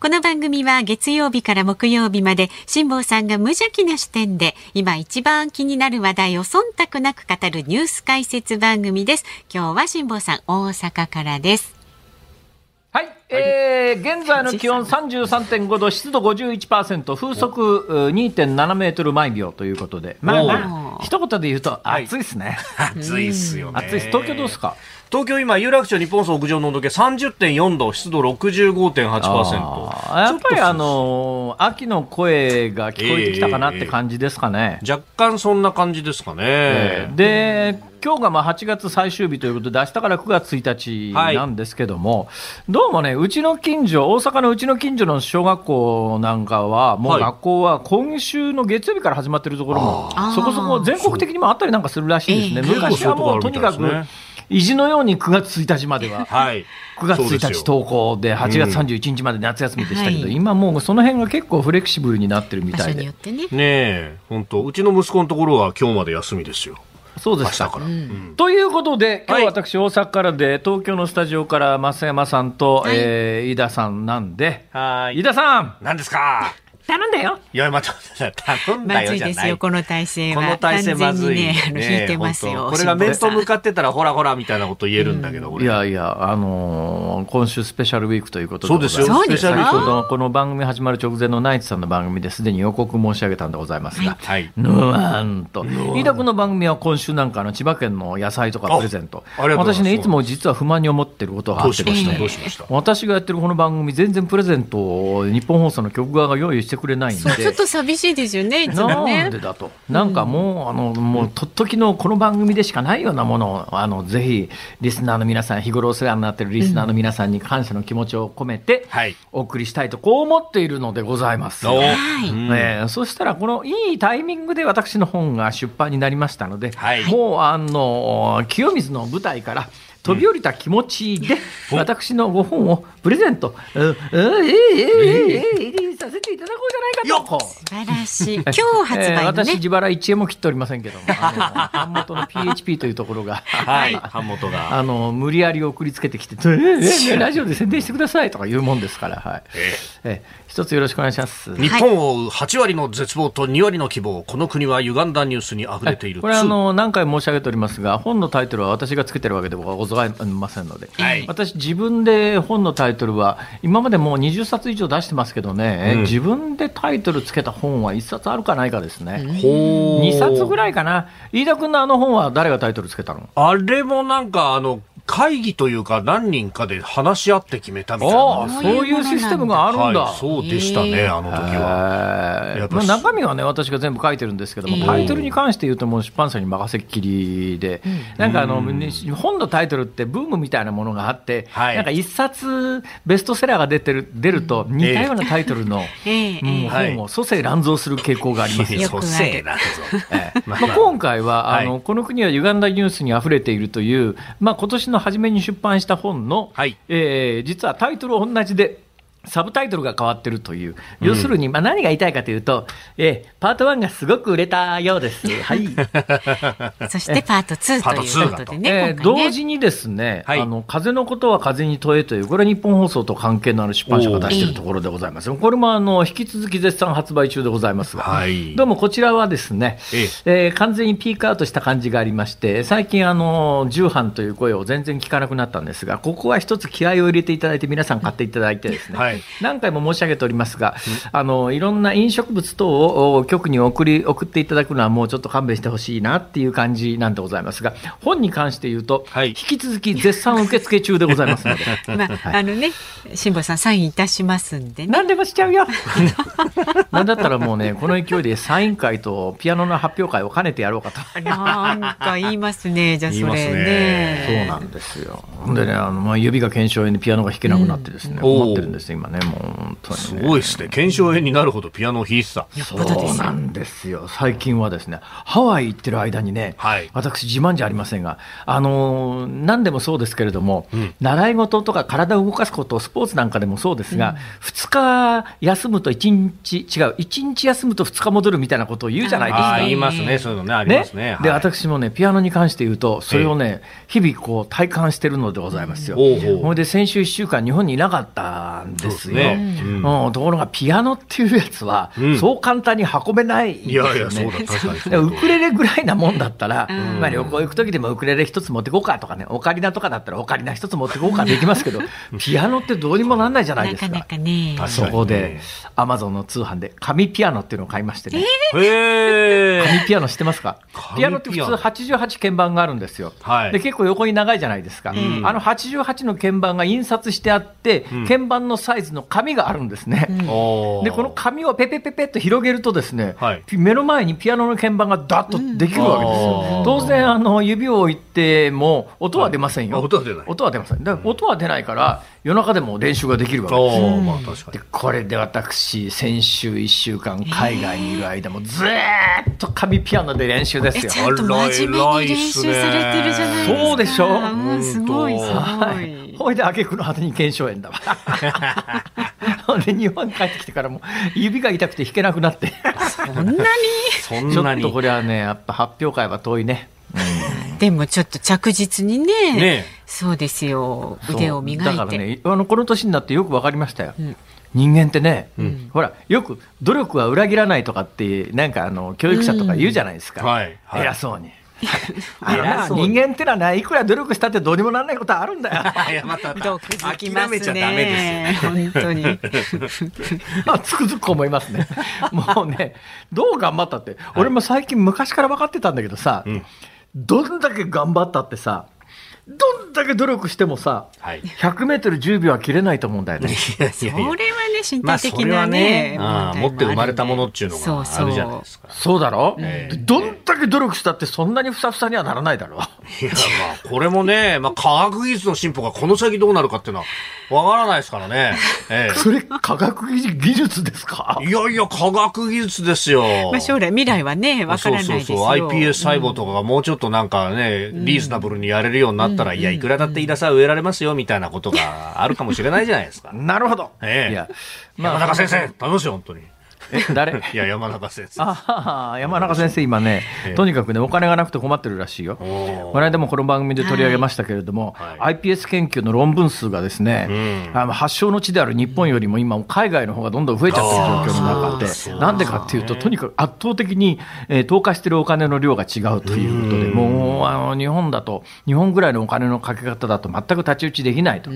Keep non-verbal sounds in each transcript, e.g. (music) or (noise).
この番組は月曜日から木曜日まで辛坊さんが無邪気な視点で今一番気になる話題を忖度なく語るニュース解説番組です。今日は辛坊さん大阪からです。はい、えー、現在の気温33.5度、湿度51%、風速2.7メートル毎秒ということで、まあ、まあ、一言で言うと暑いですね。(laughs) 暑いっすよね。暑い東京どうですか？東京今、有楽町日本総屋上の温度計30.4度、湿度65.8%。やっぱりあのー、秋の声が聞こえてきたかなって感じですかね。えー、若干そんな感じですかね。えー、で、今日がまあ8月最終日ということで、明日から9月1日なんですけども、はい、どうもね、うちの近所、大阪のうちの近所の小学校なんかは、もう学校は今週の月曜日から始まってるところも、そこそこ全国的にもあったりなんかするらしいですね。昔はもうとにかく、意地のように9月1日までは、はい、9月1日登校で8月31日まで夏休みでしたけど、うん、今もうその辺が結構フレキシブルになってるみたいで。ね。え、本当。うちの息子のところは今日まで休みですよ。そうですか。うん、ということで、今日私、大阪からで、東京のスタジオから増山さんと、はい、えー、井田さんなんで、はい。井田さん。何ですか？頼んだよ。いや、まちょ頼んだよじゃない。まずいですよ、この体勢は。この体勢まずい。ね、あの、引いてますよ。これが面と向かってたら、ほらほら、みたいなこと言えるんだけど、いやいや、あのー、今週スペシャルウィークということで。そうですよ、スペシャルウィーク。この番組始まる直前のナイツさんの番組ですでに予告申し上げたんでございますが、はい。ぬわんと。飯田君の番組は今週なんかの千葉県の野菜とかプレゼント。私ね、いつも実は不満に思ってることがあってですね、私がやってるこの番組、全然プレゼントを日本放送の局側が用意してくれないんで。と寂しいですよね、(laughs) いつもね。なんでだと。なんかもう、あの、もう、とっときのこの番組でしかないようなものを、あの、ぜひ、リスナーの皆さん、日頃お世話になっているリスナーの皆さんに感謝の気持ちを込めて、お送りしたいと、こう思っているのでございます。はい。えー、そしたら、このいいタイミングで私の本が出版になりましたので、はい、もう、あの、清水の舞台から、飛び降りた気持ちで、私のご本をプレゼント、えー、えー、えー、させていただこうじゃないかと。素晴らしい。今日発売私、自腹1円も切っておりませんけども、版元の PHP というところが、はい、版元が。あの、無理やり送りつけてきて、えー、ラジオで宣伝してくださいとか言うもんですから、はい。えー、一つよろしくお願いします。日本を追う8割の絶望と2割の希望、この国は歪んだニュースに溢れている。これあの、何回申し上げておりますが、本のタイトルは私がつけてるわけではございませんので、はい、私自分で本のタイトルは、今までもう20冊以上出してますけどね、うん、自分でタイトルつけた本は1冊あるかないかですね。2冊ぐらいかな。飯田君のあの本は誰がタイトルつけたの？あれもなんか、あの、会議というか何人かで話し合って決めたみたいな。そういうシステムがあるんだ。はい、そうでしたね、あの時は。まあ、中身はね、私が全部書いてるんですけども、タイトルに関して言うともう出版社に任せっきりで、なんかあの、本のタイトルってブームみたいなものがあって、はい、なんか一冊ベストセラーが出てる、出ると似たようなタイトルの、本を蘇生乱造する傾向がありますよ。蘇生乱造。まあ、今回は、あの、この国は歪んだニュースに溢れているという、まあ今年のの初めに出版した本の、はい、えー、実はタイトル同じで、サブタイトルが変わってるという、要するに、まあ、何が言いたいかというと、えー、パート1がすごく売れたようです。(laughs) はい。(laughs) そしてパート2ということでね。えー、ね。同時にですね、はい、あの、風のことは風に問えという、これは日本放送と関係のある出版社が出しているところでございます。これもあの、引き続き絶賛発売中でございますが、はい、どうもこちらはですね、ええ。ー、完全にピークアウトした感じがありまして、最近あの、重版という声を全然聞かなくなったんですが、ここは一つ気合を入れていただいて、皆さん買っていただいてですね、はい、何回も申し上げておりますが、あのいろんな飲食物等を局に送り送っていただくのはもうちょっと勘弁してほしいなっていう感じなんでございますが、本に関して言うと、はい、引き続き絶賛受付中でございますので。(laughs) まあ、はい、あのね、辛坊さんサインいたしますんでね。何でもしちゃうよ。(laughs) なんだったらもうね、この勢いでサイン会とピアノの発表会を兼ねてやろうかと。なんか言いますね、じゃあそれね。ねそうなんですよ。でね、あのまあ指が腱鞘炎でピアノが弾けなくなってですね、困ってるんですよ。今ね、もう本当に、ね、すごいですね。腱鞘炎になるほどピアノを弾いてた。そうなんですよ。最近はですね、ハワイ行ってる間にね、はい、私自慢じゃありませんが、あのー、何でもそうですけれども、うん、習い事とか体を動かすこと、スポーツなんかでもそうですが、うん、2日休むと1日、違う、1日休むと2日戻るみたいなことを言うじゃないですか。言いますね、そういうのね、ありますね。ねはい、で、私もね、ピアノに関して言うと、それをね、日々こう体感してるのでございますよ。ほいで、先週1週間日本にいなかったんですよ。ねうん、ところが、ピアノっていうやつは、そう簡単に運べないんですよね。いやいや、そうだ、確かに。ウクレレぐらいなもんだったら、まあ旅行行く時でもウクレレ一つ持ってこうかとかね、オカリナとかだったらオカリナ一つ持ってこうかできますけど、ピアノってどうにもなんないじゃないですか。なかなかね。そこで、アマゾンの通販で紙ピアノっていうのを買いましてね。えー、紙ピアノ知ってますか？ピアノって普通88鍵盤があるんですよ。はい、で結構横に長いじゃないですか。うん、あの88の鍵盤が印刷してあって、うん、鍵盤のサイズの紙があるんですね。うん、でこの紙をペペペペっと広げるとですね、はい、目の前にピアノの鍵盤がダッとできるわけですよ。当然あの指を置いても音は出ませんよ。音は出ない。音は出ません。だから音は出ないから夜中でも練習ができるわけですよ。まあ、確かにでこれで私先週1週間海外にいる間もずっと紙ピアノで練習ですよ。ちゃんと真面目に練習されてるじゃないですか。そうでしょ？うすごいすごい。ほいで挙句の果てに腱鞘炎だわ。(laughs) ほんで日本に帰ってきてからも指が痛くて弾けなくなって。そんなに？そんなにちょっとこれはねやっぱ発表会は遠いね。うん、でもちょっと着実にね、ねそうですよ、腕を磨いて。だからね、あのこの年になってよく分かりましたよ。うん人間ってね、うん、ほら、よく努力は裏切らないとかって、なんかあの教育者とか言うじゃないですか、うんはいはい、偉そうに。人間ってのはね、いくら努力したってどうにもならないことあるんだよ。(laughs) いや、また、諦めちゃダメですよ。本当に。(laughs) まあ、つくづく思いますね。(laughs) もうね、どう頑張ったって、俺も最近昔から分かってたんだけどさ、うん、どんだけ頑張ったってさ、どんだけ努力してもさ、はい、100メートル10秒は切れないと思うんだよね。いやいやいやそれはね、身体的なね。まあ、ね持って生まれたものっていうのがあるじゃないですか。そうだろ、えー、どんだけ努力したってそんなにふさふさにはならないだろいや、まあ、これもね、まあ、科学技術の進歩がこの先どうなるかっていうのは、わからないですからね。(laughs) えー、それ、科学技術ですか？いやいや、科学技術ですよ。まあ、将来、未来はね、わからないですよ。そうそうそう。iPS 細胞とかがもうちょっとなんかね、リーズナブルにやれるようになったら、いや、いくらだって飯田さん植えられますよ、みたいなことがあるかもしれないじゃないですか。(laughs) なるほど。ええー。いや、まあ、山中先生、楽しい、本当に。え誰？(laughs) いや山中先生あ山中先生今ね、とにかくねお金がなくて困ってるらしいよ。この間もこの番組で取り上げましたけれども、はい、iPS 研究の論文数がですね、うん、あの発祥の地である日本よりも今海外の方がどんどん増えちゃってる状況の中でなんでかっていうととにかく圧倒的に、えー、投下してるお金の量が違うということでもうあの日本だと日本ぐらいのお金のかけ方だと全く太刀打ちできないと。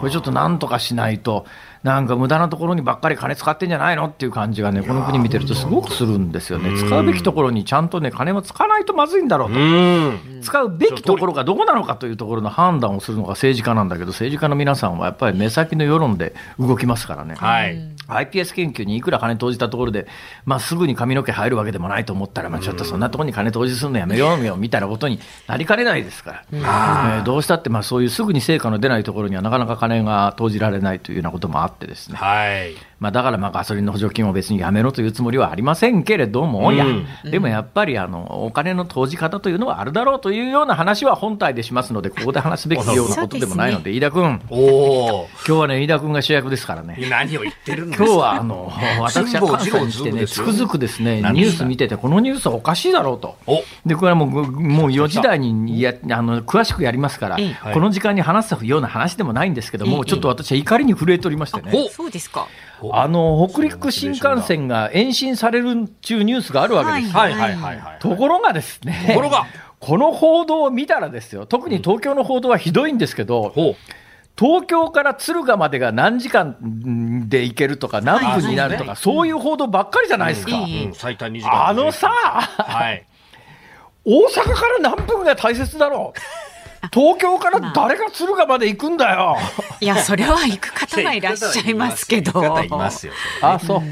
これちょっとなんとかしないとなんか無駄なところにばっかり金使ってんじゃないのっていう感じがね、この国見てるとすごくするんですよね。使うべきところにちゃんとね、金も使わないとまずいんだろうと。使うべきところがどこなのかというところの判断をするのが政治家なんだけど、政治家の皆さんはやっぱり目先の世論で動きますからね。はい。iPS 研究にいくら金投じたところで、まあ、すぐに髪の毛入るわけでもないと思ったら、まあ、ちょっとそんなところに金投じするのやめようよみたいなことになりかねないですから、えー、どうしたってまあそういうすぐに成果の出ないところにはなかなか金が投じられないというようなこともあってですね。はいまあ、だからまあガソリンの補助金を別にやめろというつもりはありませんけれども、うん、やでもやっぱりあのお金の投じ方というのはあるだろうというような話は本体でしますので、ここで話すべきようなことでもないので、飯田君、お今日はね、飯田君が主役ですからね。何を言ってるんですか今日はあの (laughs) 私は関西に来てね、つくづくですね、ニュース見てて、このニュースはおかしいだろうと。で、これはもうもう4時台にやあの詳しくやりますから、この時間に話すような話でもないんですけども、ちょっと私は怒りに震えておりましてね。そうですか。あの北陸新幹線が延伸される中ニュースがあるわけです。はいはいはいはい。ところがですね。ところが。この報道を見たらですよ、特に東京の報道はひどいんですけど、うん、東京から敦賀までが何時間で行けるとか、何分になるとか、そういう報道ばっかりじゃないですか。最短2時間。あのさ、はい、大阪から何分が大切だろう。(laughs) 東京から誰が敦賀まで行くんだよ。(laughs) いや、それは行く方がいらっしゃいますけど。いますよ。あ、そう。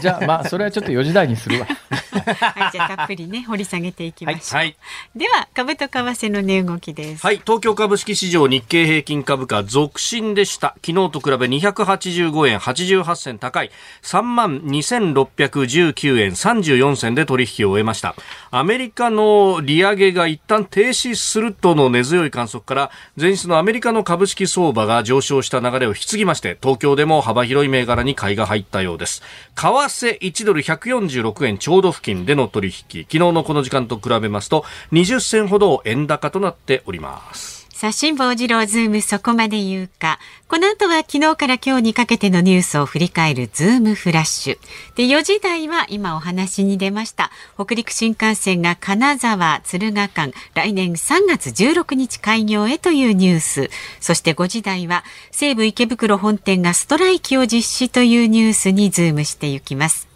じゃあ、まあ、それはちょっと4時台にするわ。(laughs) はい、じゃあたっぷりね掘り下げていきましょう。はい、では株と為替の値動きです。はい、東京株式市場日経平均株価続伸でした。昨日と比べ285円88銭高い3万2619円34銭で取引を終えました。アメリカの利上げが一旦停止するとの根強い観測から前日のアメリカの株式相場が上昇した流れを引き継ぎまして東京でも幅広い銘柄に買いが入ったようです。為替1ドル146円ちょうど付近での取引、昨日のこの時間と比べますと20銭ほど円高となっております。さあ、辛坊治郎ズームそこまで言うか。この後は昨日から今日にかけてのニュースを振り返るズームフラッシュ。で、4時台は今お話に出ました。北陸新幹線が金沢、敦賀間、来年3月16日開業へというニュース。そして5時台は西武池袋本店がストライキを実施というニュースにズームしていきます。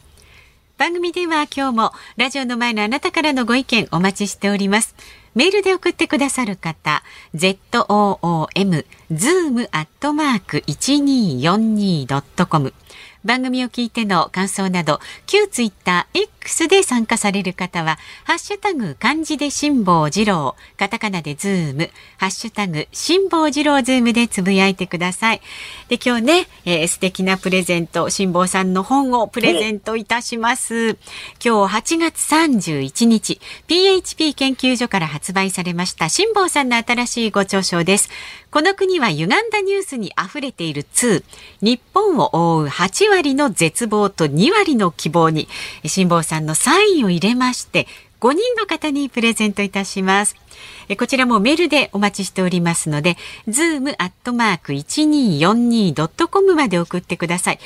番組では今日もラジオの前のあなたからのご意見お待ちしております。メールで送ってくださる方、zoom、zoom アットマーク 1242.com 番組を聞いての感想など、旧ツイッター X で参加される方は、ハッシュタグ漢字で辛坊治郎、カタカナでズーム、ハッシュタグ辛坊治郎ズームでつぶやいてください。で、今日ね、えー、素敵なプレゼント、辛抱さんの本をプレゼントいたします。今日8月31日、PHP 研究所から発売されました辛抱さんの新しいご著書です。この国は歪んだニュースに溢れている2。日本を覆う8割の絶望と2割の希望に、辛坊さんのサインを入れまして、5人の方にプレゼントいたします。こちらもメールでお待ちしておりますので、zoom.1242.com まで送ってください。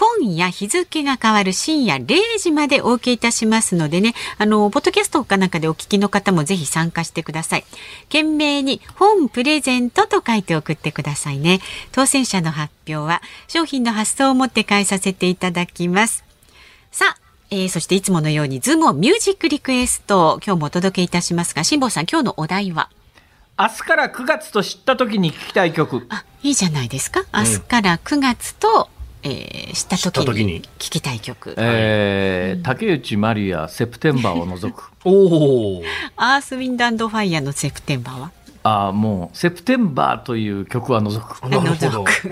今夜日付が変わる深夜0時までお受けいたしますのでね、あの、ポッドキャストかなんかでお聞きの方もぜひ参加してください。件名に本プレゼントと書いて送ってくださいね。当選者の発表は商品の発送をもって代えさせていただきます。さあ、えー、そしていつものようにズームをミュージックリクエスト今日もお届けいたしますが辛坊さん今日のお題は？明日から9月と知った時に聞きたい曲あいいじゃないですか明日から9月とえー、した時に聞きたい曲、えー、うん、竹内まりや「セプテンバー」を除く。(laughs) おお (laughs) アースウィンドファイヤーの「セプテンバーは」あもう「セプテンバー」という曲は除く。除 (laughs) く。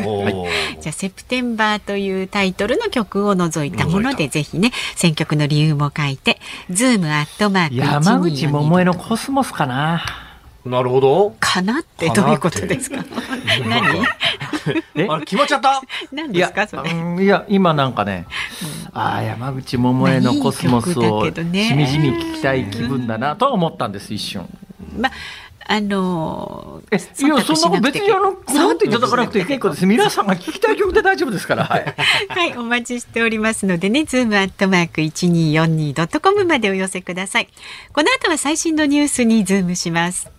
じゃあ「セプテンバー」というタイトルの曲を除いたものでぜひね選曲の理由も書いて「ズームアットマーク山口百恵の「コスモス」かな。なるほど。かなってどういうことですか？何？え、決まっちゃった？何ですかそれ？いや今なんかね、ああ山口百恵のコスモスをしみじみ聞きたい気分だなと思ったんです一瞬。まあのー、いや、そんな別にあの、なんていただかなくて結構です。皆さんが聞きたい曲で大丈夫ですから。はい。はい、お待ちしておりますのでね、ズームアットマーク一二四二ドットコムまでお寄せください。この後は最新のニュースにズームします。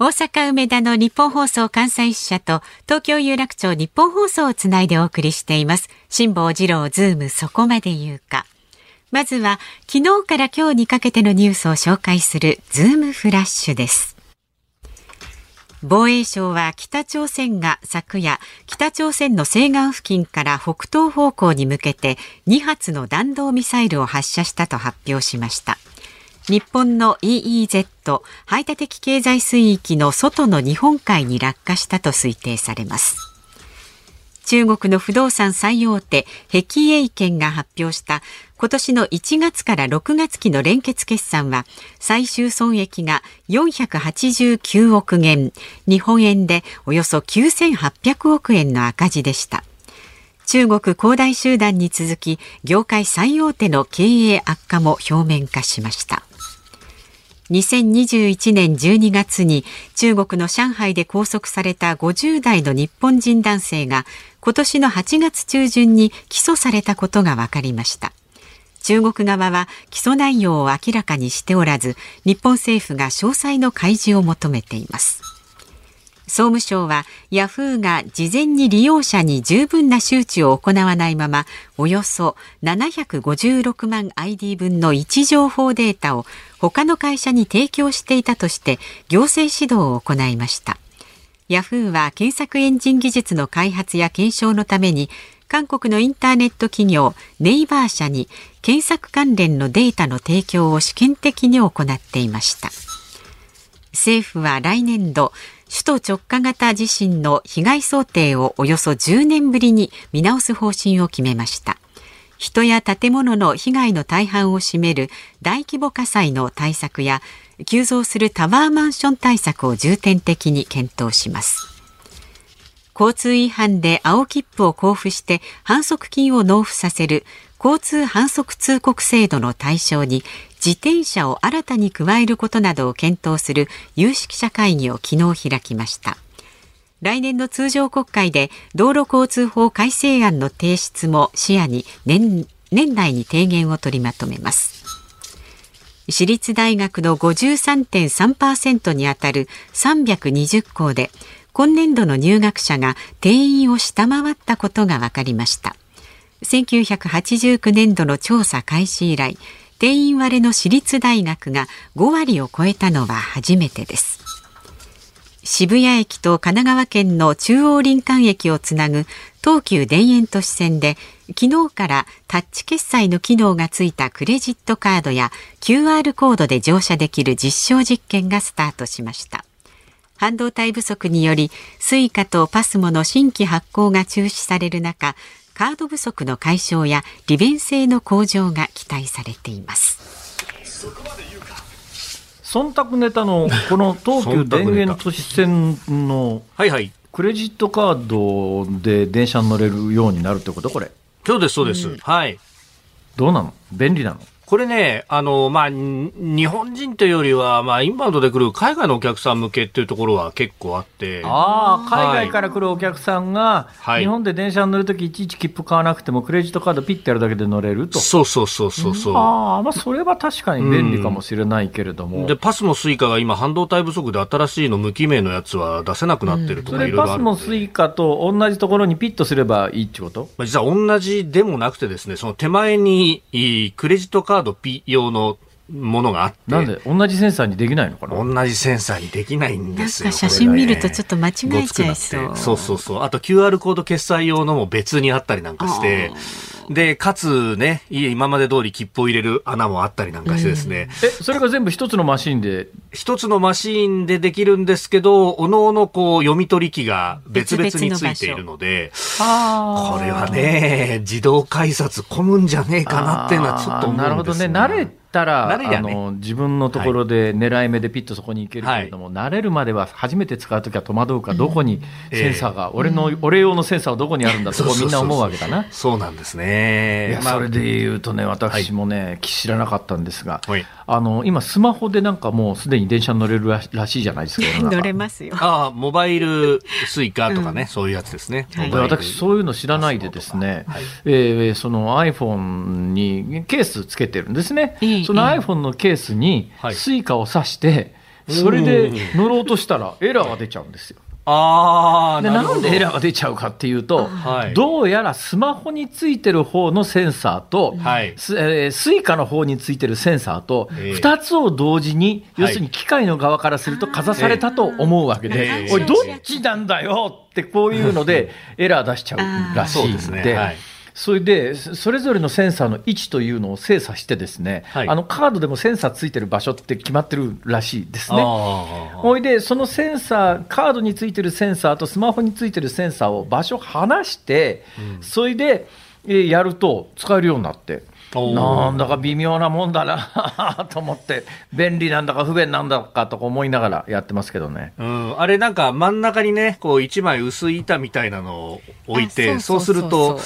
大阪梅田のニッポン放送関西支社と東京有楽町ニッポン放送をつないでお送りしています。辛坊治郎ズームそこまで言うか。まずは昨日から今日にかけてのニュースを紹介するズームフラッシュです。防衛省は北朝鮮が昨夜、北朝鮮の西岸付近から北東方向に向けて2発の弾道ミサイルを発射したと発表しました。日本の EEZ 排他的経済水域の外の日本海に落下したと推定されます。中国の不動産最大手碧栄圏が発表した今年の1月から6月期の連結決算は最終損益が489億元日本円でおよそ9800億円の赤字でした。中国恒大集団に続き業界最大手の経営悪化も表面化しました。2021年12月に中国の上海で拘束された50代の日本人男性が今年の8月中旬に起訴されたことが分かりました。中国側は起訴内容を明らかにしておらず日本政府が詳細の開示を求めています。総務省はヤフーが事前に利用者に十分な周知を行わないままおよそ756万 ID 分の位置情報データを他の会社に提供していたとして行政指導を行いました。ヤフーは検索エンジン技術の開発や検証のために韓国のインターネット企業ネイバー社に検索関連のデータの提供を試験的に行っていました。政府は来年度首都直下型地震の被害想定をおよそ10年ぶりに見直す方針を決めました。人や建物の被害の大半を占める大規模火災の対策や急増するタワーマンション対策を重点的に検討します。交通違反で青切符を交付して反則金を納付させる交通反則通告制度の対象に自転車を新たに加えることなどを検討する有識者会議を昨日開きました。来年の通常国会で道路交通法改正案の提出も視野に年年内に提言を取りまとめます。私立大学の53.3%にあたる320校で今年度の入学者が定員を下回ったことが分かりました。1989年度の調査開始以来定員割れの私立大学が5割を超えたのは初めてです。渋谷駅と神奈川県の中央林間駅をつなぐ東急田園都市線で昨日からタッチ決済の機能がついたクレジットカードや QR コードで乗車できる実証実験がスタートしました。半導体不足によりスイカとパスモの新規発行が中止される中カード不足の解消や利便性の向上が期待されています。忖度ネタのこの東急田園都市線のクレジットカードで電車に乗れるようになるってことこれ。そうですそうです、うん、はい。どうなの？便利なの？これね、あの、まあ、日本人というよりは、まあ、インバウンドで来る海外のお客さん向けっていうところは結構あって。ああ、海外から来るお客さんが、はい、日本で電車に乗るときいちいち切符買わなくても、クレジットカードピッてやるだけで乗れると。そうそうそうそうそう。ああ、まあ、それは確かに便利かもしれないけれども。で、パスモスイカが今、半導体不足で新しいの無記名のやつは出せなくなってるとか、いろいろパスモスイカと同じところにピッとすればいいってこと？まあ、実は同じでもなくてですね、その手前に、クレジットカードピ用ののものがあって。なんで同じセンサーにできないのかな？同じセンサーにできないんですよ。写真見るとちょっと間違えちゃいそう。そうそうそう。あと QR コード決済用のも別にあったりなんかして、で、かつね、今まで通り切符を入れる穴もあったりなんかしてですね。うん、え、それが全部一つのマシンで？一つのマシンでできるんですけど、おのおのこう読み取り機が別々についているので、これはね、自動改札混むんじゃねえかなっていうのはちょっと思うんですなるほどね。慣れたら、ね、あの自分のところで狙い目でピッとそこに行けるけれども、はい、慣れるまでは初めて使うときは戸惑うか、どこにセンサーが、うん、俺の、俺用のセンサーはどこにあるんだとみんな思うわけだな。そうなんですね。それで言うとね、私もね、はい、知らなかったんですが、はい、あの今、スマホでなんかもうすでに電車に乗れるらしいじゃないですか、(laughs) 乗れますよ。ああ、モバイルスイカとかね、うん、そういうやつですね。はい、私、そういうの知らないでですね、はい、えー、その iPhone にケースつけてるんですね。その iPhone のケースにスイカを挿して、それで乗ろうとしたらエラーが出ちゃうんですよ。あでなんでエラーが出ちゃうかっていうと、はい、どうやらスマホについてる方のセンサーと、はい。スえー、スイカの方についてるセンサーと、2つを同時に、要するに機械の側からするとかざされたと思うわけで、おい、どっちなんだよってこういうのでエラー出しちゃうらしいんで。はいそれで、それぞれのセンサーの位置というのを精査してですね、はい、あのカードでもセンサーついてる場所って決まってるらしいですね。ほいで、そのセンサー、カードについてるセンサーとスマホについてるセンサーを場所離して、うん、それで、えやると使えるようになって。なんだか微妙なもんだな (laughs) と思って、便利なんだか不便なんだかとか思いながらやってますけどね。うん、あれなんか真ん中にね、こう一枚薄い板みたいなのを置いて、そうすると、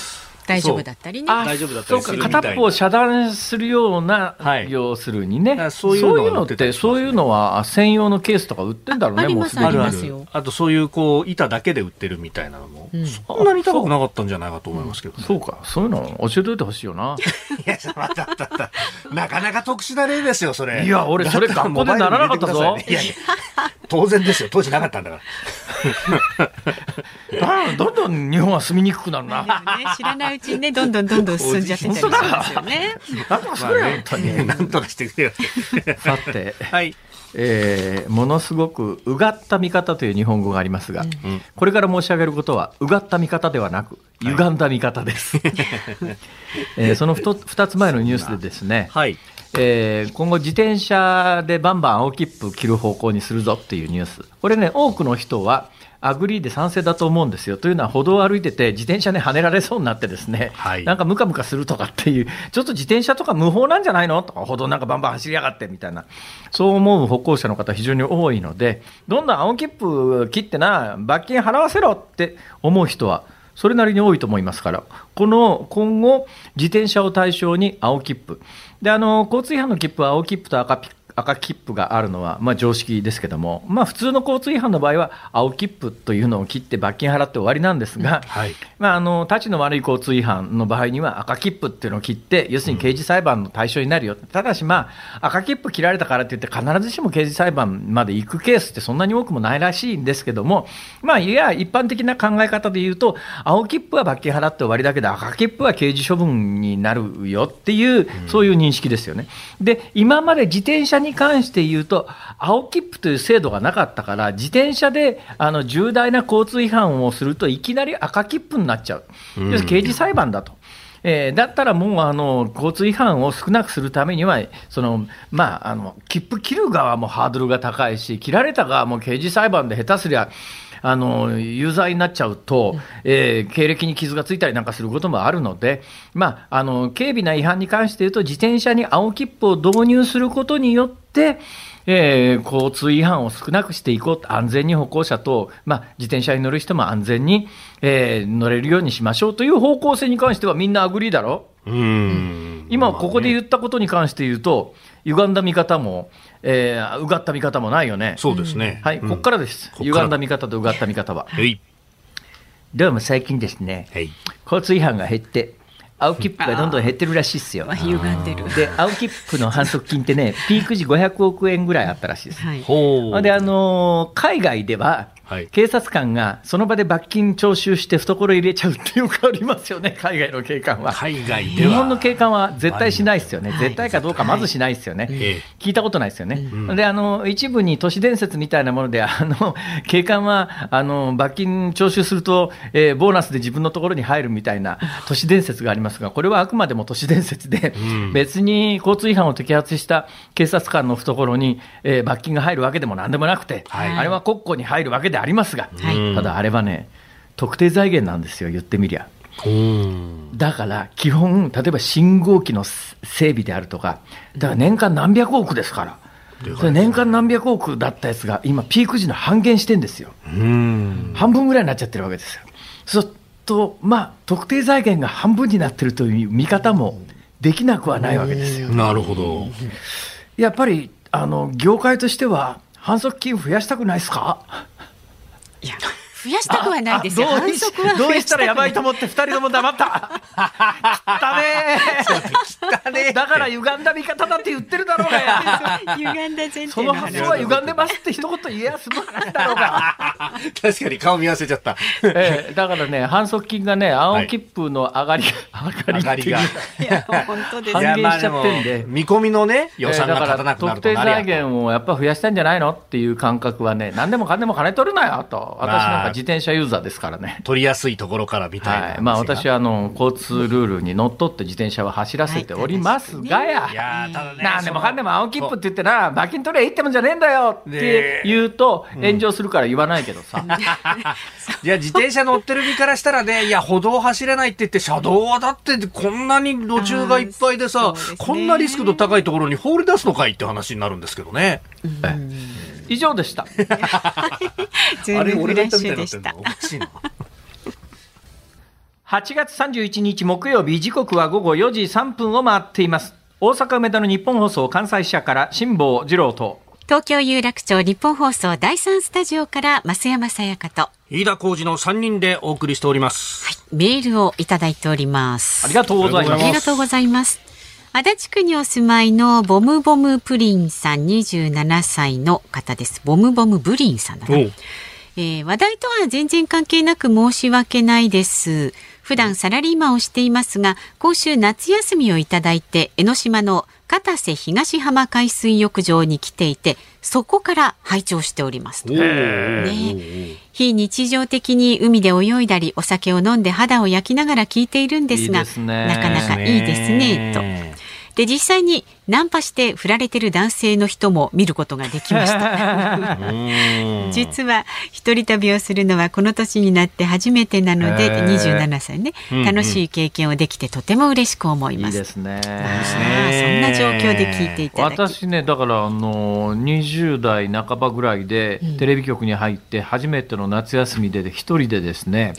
大丈夫だったりね。大丈夫だったりする片っぽを遮断するような、はい、要するにね。そういうのって、そういうのは専用のケースとか売ってんだろうね、もうすでに。ああとそういうこう板だけで売ってるみたいなのも、うん、そんなに高くなかったんじゃないかと思いますけど、ね、そうか、そういうの教えておいてほしいよな。(laughs) いや、またまたなかなか特殊な例ですよ、それ。いや、俺、それ学校でならなかったぞ。いやいや、当然ですよ、当時なかったんだから。(laughs) どんどん日本は住みにくくなるな。ね、知らないうちにね、どんどんどんどん進んじゃってたりしますよね。なんとかしてくれよ、本当に。なんとかしてくれよ。さて、はい。えー、ものすごくうがった見方という日本語がありますが、うん、これから申し上げることはうがった見方ではなく歪んだ見方です。(laughs) えー、その 2, 2つ前のニュースでですね、はい、えー、今後自転車でバンバン青切符切る方向にするぞっていうニュース。これね、多くの人は、 agree で賛成だと思うんですよ。というのは歩道を歩いてて自転車に跳ねられそうになってですね、はい、なんかムカムカするとかっていう、ちょっと自転車とか無法なんじゃないの？とか、歩道なんかバンバン走りやがってみたいな、そう思う歩行者の方非常に多いので、どんどん青切符切ってな、罰金払わせろって思う人は、それなりに多いと思いますから、この今後、自転車を対象に青切符。で、あの、交通違反の切符は青切符と赤切符。赤切符があるのは、まあ、常識ですけども、まあ、普通の交通違反の場合は青切符というのを切って罰金払って終わりなんですが、はい、まあ、あの立ちの悪い交通違反の場合には赤切符っていうのを切って要するに刑事裁判の対象になるよ、うん、ただし、まあ、赤切符切られたからといって必ずしも刑事裁判まで行くケースってそんなに多くもないらしいんですけども、まあ、いや一般的な考え方で言うと青切符は罰金払って終わりだけど赤切符は刑事処分になるよっていう、そういう認識ですよね。で今まで自転車に関して言うと、青切符という制度がなかったから、自転車であの重大な交通違反をすると、いきなり赤切符になっちゃう、要するに刑事裁判だと。えー、だったらもうあの交通違反を少なくするためには、そのまあ、あの切符切る側もハードルが高いし、切られた側も刑事裁判で下手すりゃ、あの有罪になっちゃうと、えー、経歴に傷がついたりなんかすることもあるので、まあ、あの軽微な違反に関して言うと、自転車に青切符を導入することによって、えー、交通違反を少なくしていこう安全に歩行者と、まあ、自転車に乗る人も安全に、えー、乗れるようにしましょうという方向性に関してはみんな agree だろ？うん。今、ここで言ったことに関して言うと、歪んだ見方も、えー、うがった見方もないよね。そうですね。はい、ここからです。歪んだ見方とうがった見方は。はい。どうも最近ですね、はい、交通違反が減って、青切符がどんどん減ってるらしいですよ。歪んでる。で、青切符の反則金ってね、ピーク時500億円ぐらいあったらしいです。はい、で、あのー、海外では、はい、警察官がその場で罰金徴収して懐入れちゃうってよくありますよね、(laughs) 海外の警官は。海外日本の警官は絶対しないですよね、絶対かどうかまずしないですよね、はい、聞いたことないですよね。うん、であの一部に都市伝説みたいなもので、あの (laughs) 警官はあの罰金徴収すると、えー、ボーナスで自分のところに入るみたいな都市伝説がありますが、これはあくまでも都市伝説で、うん、別に交通違反を摘発した警察官の懐に、えー、罰金が入るわけでもなんでもなくて、はい、あれは国庫に入るわけでありますが、はい、ただあれはね、特定財源なんですよ、言ってみりゃ。だから基本、例えば信号機の整備であるとか、だから年間何百億ですから。それ年間何百億だったやつが今、ピーク時の半減してんですよ。半分ぐらいになっちゃってるわけですよ。そうすると、まあ、特定財源が半分になってるという見方もできなくはないわけですよ。なるほど。やっぱり、あの、業界としては、反則金増やしたくないですか？いや増やしたくはないですよ。反則は同意したらやばいと思って二人とも黙った。汚ね汚ねだから歪んだ見方だって言ってるだろうがや。(laughs) 歪んだ前提その発想は歪んでますって一言言えやすむ話だろうが。(laughs) 確かに顔見合わせちゃった。えー、だからね、反則金がね、青切符の上がり、上がりが。いや、本当です半減しちゃってんで。見込みのね、予算が立たなくなると、えー、特定財源をやっぱ増やしたんじゃないのっていう感覚はね、何でもかんでも金取るなよと。私なんか自転車ユーザーですからね。取りやすいところからみたいな、はい、まあ、私はあの交通ルールにのっとって自転車を走らせておりますがや、いやただね、なんでもかんでも青切符って言ってな、馬券取りゃいいってもんじゃねえんだよ。って言うと、炎上するから言わないけどさ。(laughs) いや、自転車乗ってる身からしたらね、いや、歩道走れないって言って、車道はだってこんなに路中がいっぱいでさ、こんなリスクの高いところに放り出すのかいって話になるんですけどね。うん以上 (laughs) でした。あれ、俺が言ったみたいになってんの？おかしいな。8月31日木曜日、時刻は午後4時3分を回っています。大阪梅田の日本放送関西支社から辛坊治郎と。東京有楽町日本放送第三スタジオから増山さやかと。飯田浩二の3人でお送りしております。はい、メールをいただいております。ありがとうございます。ありがとうございます。足立区にお住まいのボムボムプリンさん27歳の方です。ボムボムブリンさんだな。えー、話題とは全然関係なく申し訳ないです。普段サラリーマンをしていますが今週夏休みをいただいて江ノ島の片瀬東浜海水浴場に来ていてそこから拝聴しておりますね、非日常的に海で泳いだりお酒を飲んで肌を焼きながら聞いているんですがなかなかいいですねと。で実際にナンパして振られてる男性の人も見ることができました。実は一人旅をするのはこの年になって初めてなので27歳ね、楽しい経験をできてとても嬉しく思います。いいですね、そんな状況で聞いていただき。私ねだからあの20代半ばぐらいでテレビ局に入って初めての夏休みで一人でですね、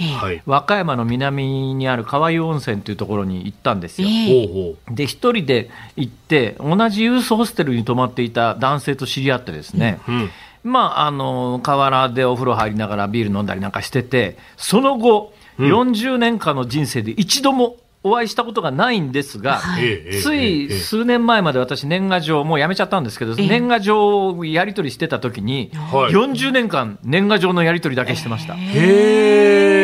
和歌山の南にある川湯温泉というところに行ったんですよ、えー、で一人で行って同じユースホステルに泊まっていた男性と知り合ってですね、うん、まあ、あの河原でお風呂入りながらビール飲んだりなんかしててその後、うん、40年間の人生で一度もお会いしたことがないんですが、はい、つい数年前まで私、年賀状、もうやめちゃったんですけど、年賀状をやり取りしてた時に、はい、40年間、年賀状のやり取りだけしてました。へー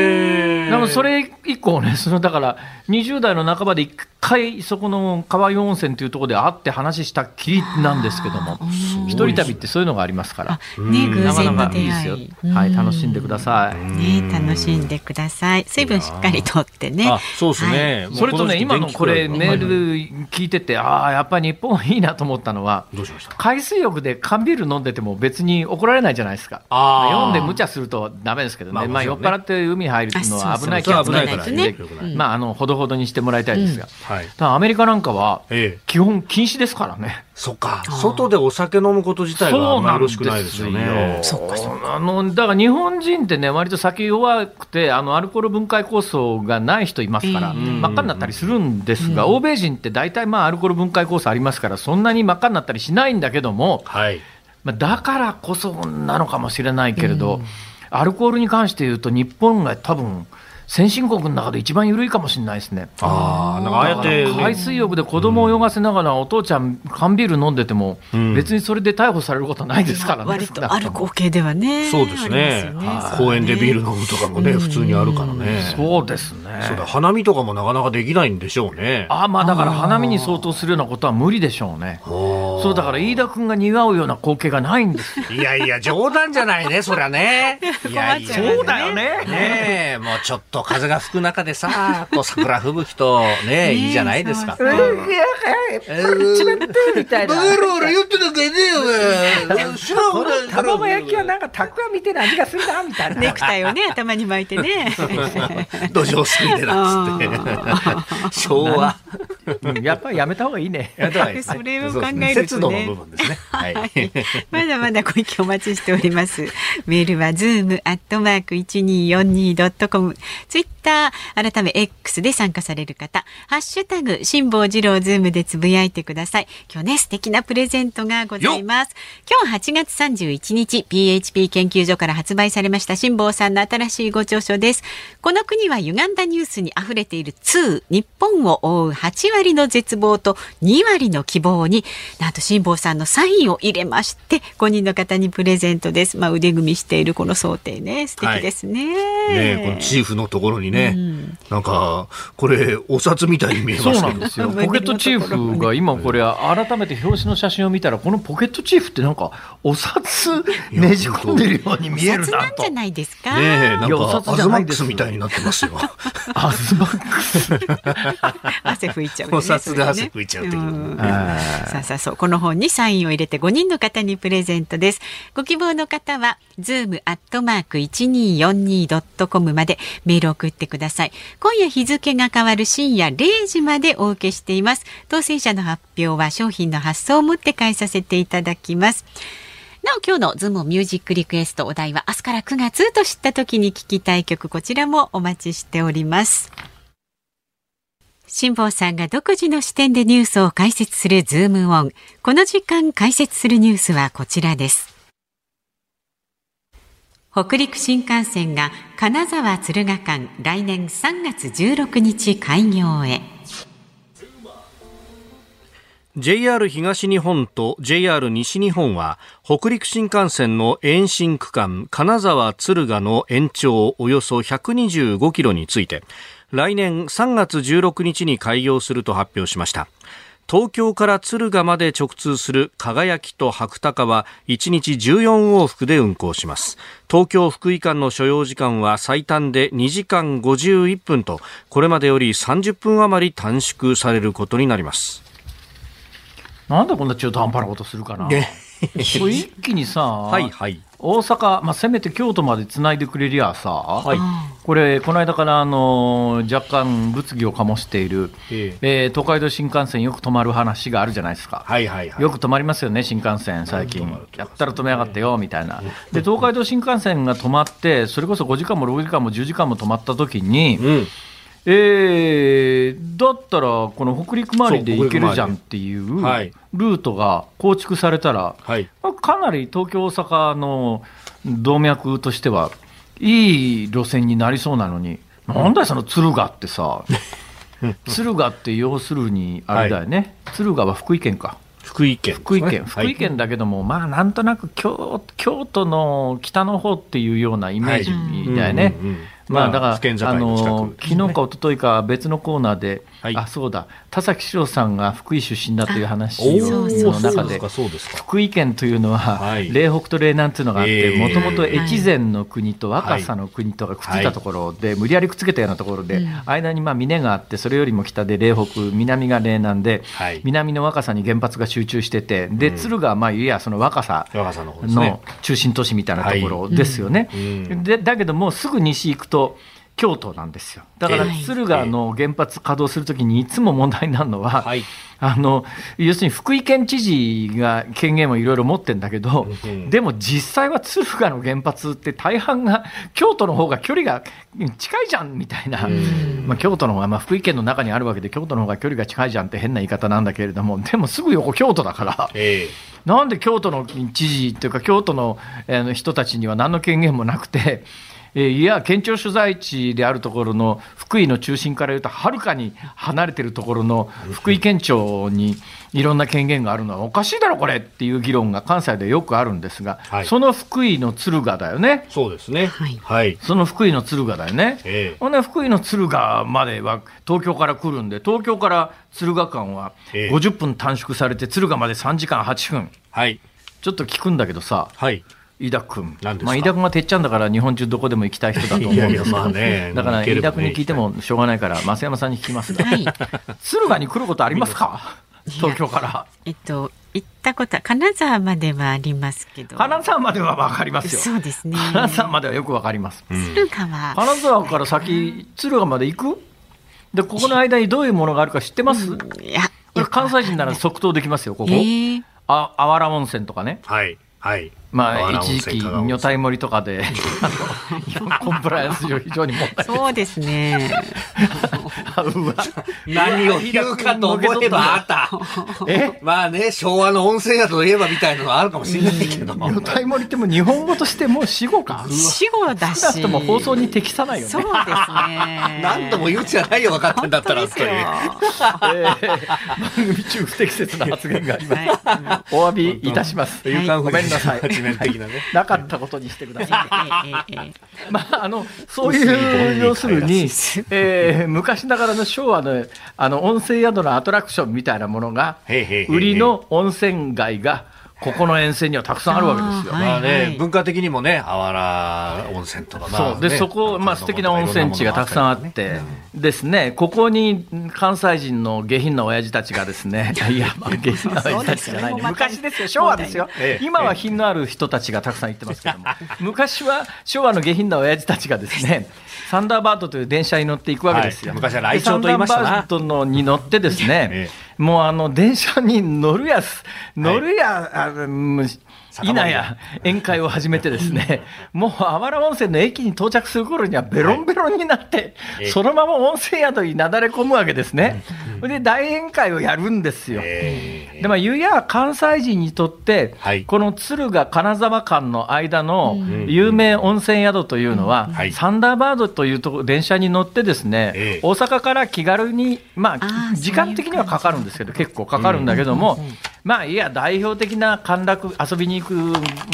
でもそれ以降ね、そのだから20代の半ばで一回そこの川湯温泉というところで会って話したきりなんですけども、一人旅ってそういうのがありますから、ね、偶然の出会い。はい、楽しんでください。ね、楽しんでください。水分しっかりとってね。そうですね、それとね、今のこれメール聞いてて、ああやっぱり日本いいなと思ったのは、海水浴で缶ビール飲んでても別に怒られないじゃないですか。読んで無茶するとダメですけどね、まあ酔っ払って海入るのは危ない気がするからね、まあ、あのほどほどにしてもらいたいですが、うん。はい、アメリカなんかは、基本禁止ですからね。そっか、外でお酒飲むこと自体はよ。ろしくないですよね。あのだか。ら日本人ってね、割と酒弱くて、あのアルコール分解酵素がない人いますから、真っ赤になったりするんですが、欧米人って大体、まあ、アルコール分解酵素ありますから、そんなに真っ赤になったりしないんだけども、はい、まあ、だからこそなのかもしれないけれど、アルコールに関して言うと、日本が多分先進国の中で一番緩いかもしれないですね。ああ、なんかああやって、海水浴で子供を泳がせながら、お父ちゃん缶ビール飲んでても、別にそれで逮捕されることはないですからね。割とある光景ではね。そうですね。公園でビール飲むとかもね、普通にあるからね。そうですね。そうだ、花見とかもなかなかできないんでしょうね。ああ、まあだから花見に相当するようなことは無理でしょうね。そうだから飯田君が似合うような光景がないんですいやいや、冗談じゃないね、そりゃね。(laughs) いやいや、そうだよね。ねもうちょっとと風が吹く中でさ、こう桜吹雪とね、いいじゃないですか。うん、いや、ちまってみたいな。バカ野郎、言ってなんかいねえよ、お前。(laughs) 知らん、俺。卵焼きはなんかたくあんみたいな味がするな、みたいな。ネクタイをね、頭に巻いてね。(laughs) 土壌すいでな、つって。(laughs) 昭和。やっぱりやめた方がいいね。それを考えるとね。はい。まだまだご意見お待ちしております。メールはズームアットマーク一二四二ドットコム。ツイッター、改め X で参加される方、ハッシュタグ、辛坊治郎ズームでつぶやいてください。今日ね、素敵なプレゼントがございます。今日8月31日、PHP 研究所から発売されました辛坊さんの新しいご著書です。この国は歪んだニュースに溢れている2、日本を覆う8割の絶望と2割の希望に、なんと辛坊さんのサインを入れまして、5人の方にプレゼントです。まあ、腕組みしているこの想定ね、素敵ですね。はい、ねこのチーフのところにね、うん、なんか、これ、お札みたいに見えますけど (laughs) ポケットチーフが今これ、改めて表紙の写真を見たら、このポケットチーフってなんか、お札ねじ込んでるように見えるなと。なんじゃないですか？ねえ、なんか、アズマックスみたいになってますよ。(laughs) アズマックス。(laughs) 汗拭いちゃう、ね、お札で汗拭いちゃうっていう。さあさあ、そう、この本にサインを入れて5人の方にプレゼントです。ご希望の方は、ズームアットマーク 1242.com までメールを送ってください。今夜日付が変わる深夜0時までお受けしています。当選者の発表は商品の発送をもって代えさせていただきます。なお今日のズームミュージックリクエストお題は明日から9月と知った時に聞きたい曲こちらもお待ちしております。辛坊さんが独自の視点でニュースを解説するズームオン。この時間解説するニュースはこちらです。北陸新幹線が金沢敦賀間来年3月16日開業へ。JR 東日本と JR 西日本は北陸新幹線の延伸区間金沢敦賀の延長およそ125キロについて来年3月16日に開業すると発表しました。東京から敦賀まで直通する輝きと白鷹は1日14往復で運行します。東京福井間の所要時間は最短で2時間51分とこれまでより30分余り短縮されることになります。なんでこんな中途半端なことするかな、(laughs) 一気にさ、はいはい、大阪、まあ、せめて京都までつないでくれりゃさ、はい、これ、この間からあの若干物議を醸している、ええ。ー、東海道新幹線よく止まる話があるじゃないですか、はいはいはい、よく止まりますよね、新幹線、最近、やったら止めやがってよみたいな、で東海道新幹線が止まって、それこそ5時間も6時間も10時間も止まった時に、うんえー、だったら、この北陸周りで行けるじゃんっていうルートが構築されたら、はい、かなり東京、大阪の動脈としては、いい路線になりそうなのに、なんだよ、その敦賀ってさ、(laughs) 敦賀って要するに、あれだよね、はい、敦賀は福井県か。福井県、福井県、福井県だけども、まあなんとなく京京都の北の方っていうようなイメージだよね。まあ、だから、あの昨日か一昨日か別のコーナーで、はい、あそうだ、田崎史郎さんが福井出身だという話の中で、福井県というのは、嶺北と嶺南というのがあって、もともと越前の国と若狭の国とがくっついたところで、無理やりくっつけたようなところで、間にまあ峰があって、それよりも北で嶺北、南が嶺南で、南の若狭に原発が集中してて、で敦賀はまあいやその若狭の中心都市みたいなところですよね。でだけどもすぐ西行くとと京都なんですよ。だから敦賀の原発稼働するときにいつも問題になるのは、はい、あの要するに福井県知事が権限をいろいろ持ってるんだけど、うん、でも実際は敦賀の原発って大半が京都の方が距離が近いじゃんみたいな、うん、まあ、京都の方が、まあ、福井県の中にあるわけで京都の方が距離が近いじゃんって変な言い方なんだけれどもでもすぐ横京都だから。えーなんで京都の知事というか、京都の人たちには何の権限もなくて、えー、いや、県庁所在地であるところの福井の中心からいうと、はるかに離れてるところの福井県庁にいろんな権限があるのはおかしいだろ、これっていう議論が関西でよくあるんですが、はい、その福井の敦賀だよね。そうですね。はい。その福井の敦賀だよね。えー、ほんで、福井の敦賀までは東京から来るんで、東京から敦賀間は50分短縮されて、敦賀まで3時間8分。はい。ちょっと聞くんだけどさ、はい。飯田君、まあ、飯田君はてっちゃんだから日本中どこでも行きたい人だと思うんですよ、ね、(laughs) だから飯田君に聞いてもしょうがないから増山さんに聞きますが、はい、敦賀に来ることありますか？東京から。えっと行ったことは金沢まではありますけど。金沢まではわかりますよ。そうですね。金沢まではよくわかります、敦賀は。金沢から先敦賀まで行く？でここの間にどういうものがあるか知ってます、うん、いや関西人なら即答できますよここ、えー、ああわら温泉とかね。はい。はいまあ、一時期、女体盛りとかで、(laughs) コンプライアンス上非常に問題そうですね。何を言うかと思えばあった。え？まあね、昭和の温泉宿といえばみたいなのはあるかもしれないけど。女体盛りっても日本語としてもう死語か。死語だし。少なくとも放送に適さないよね。そうですね。何度も言うじゃないよ、分かってんだったら。番組中不適切な発言があります。お詫びいたします。ごめんなさい。面的なね、はい、なかったことにしてください。まあ、あのそういう要するに、えー、昔ながらの昭和のあの温泉宿のアトラクションみたいなものが売りの温泉街がここの沿線にはたくさんあるわけですよ。まあね、文化的にもね、あわら温泉とか、そう。で、そこ、まあ素敵な温泉地がたくさんあってですね、ここに関西人の下品な親父たちがですね、(laughs) いや、まあ下品な親父たちじゃないね。昔ですよ、昭和ですよ。今は品のある人たちがたくさん行ってますけども、(laughs) 昔は昭和の下品な親父たちがですね、(laughs) サンダーバードという電車に乗っていくわけですよ。昔は来庁と言いましたな。サンダーバードのに乗ってですね、もうあの電車に乗るやす、乗るや、はい、いなや宴会を始めてですね、もうあわら温泉の駅に到着する頃にはベロンベロンになって、はい、そのまま温泉宿になだれ込むわけですね。で、大宴会をやるんですよ。で、まあ、ゆや関西人にとって、はい、この敦賀金沢間の間の有名温泉宿というのは、サンダーバードというと電車に乗ってですね、大阪から気軽に、まあ、時間的にはかかるんですけど、結構かかるんだけども、まあ、いや、代表的な歓楽、遊びに行く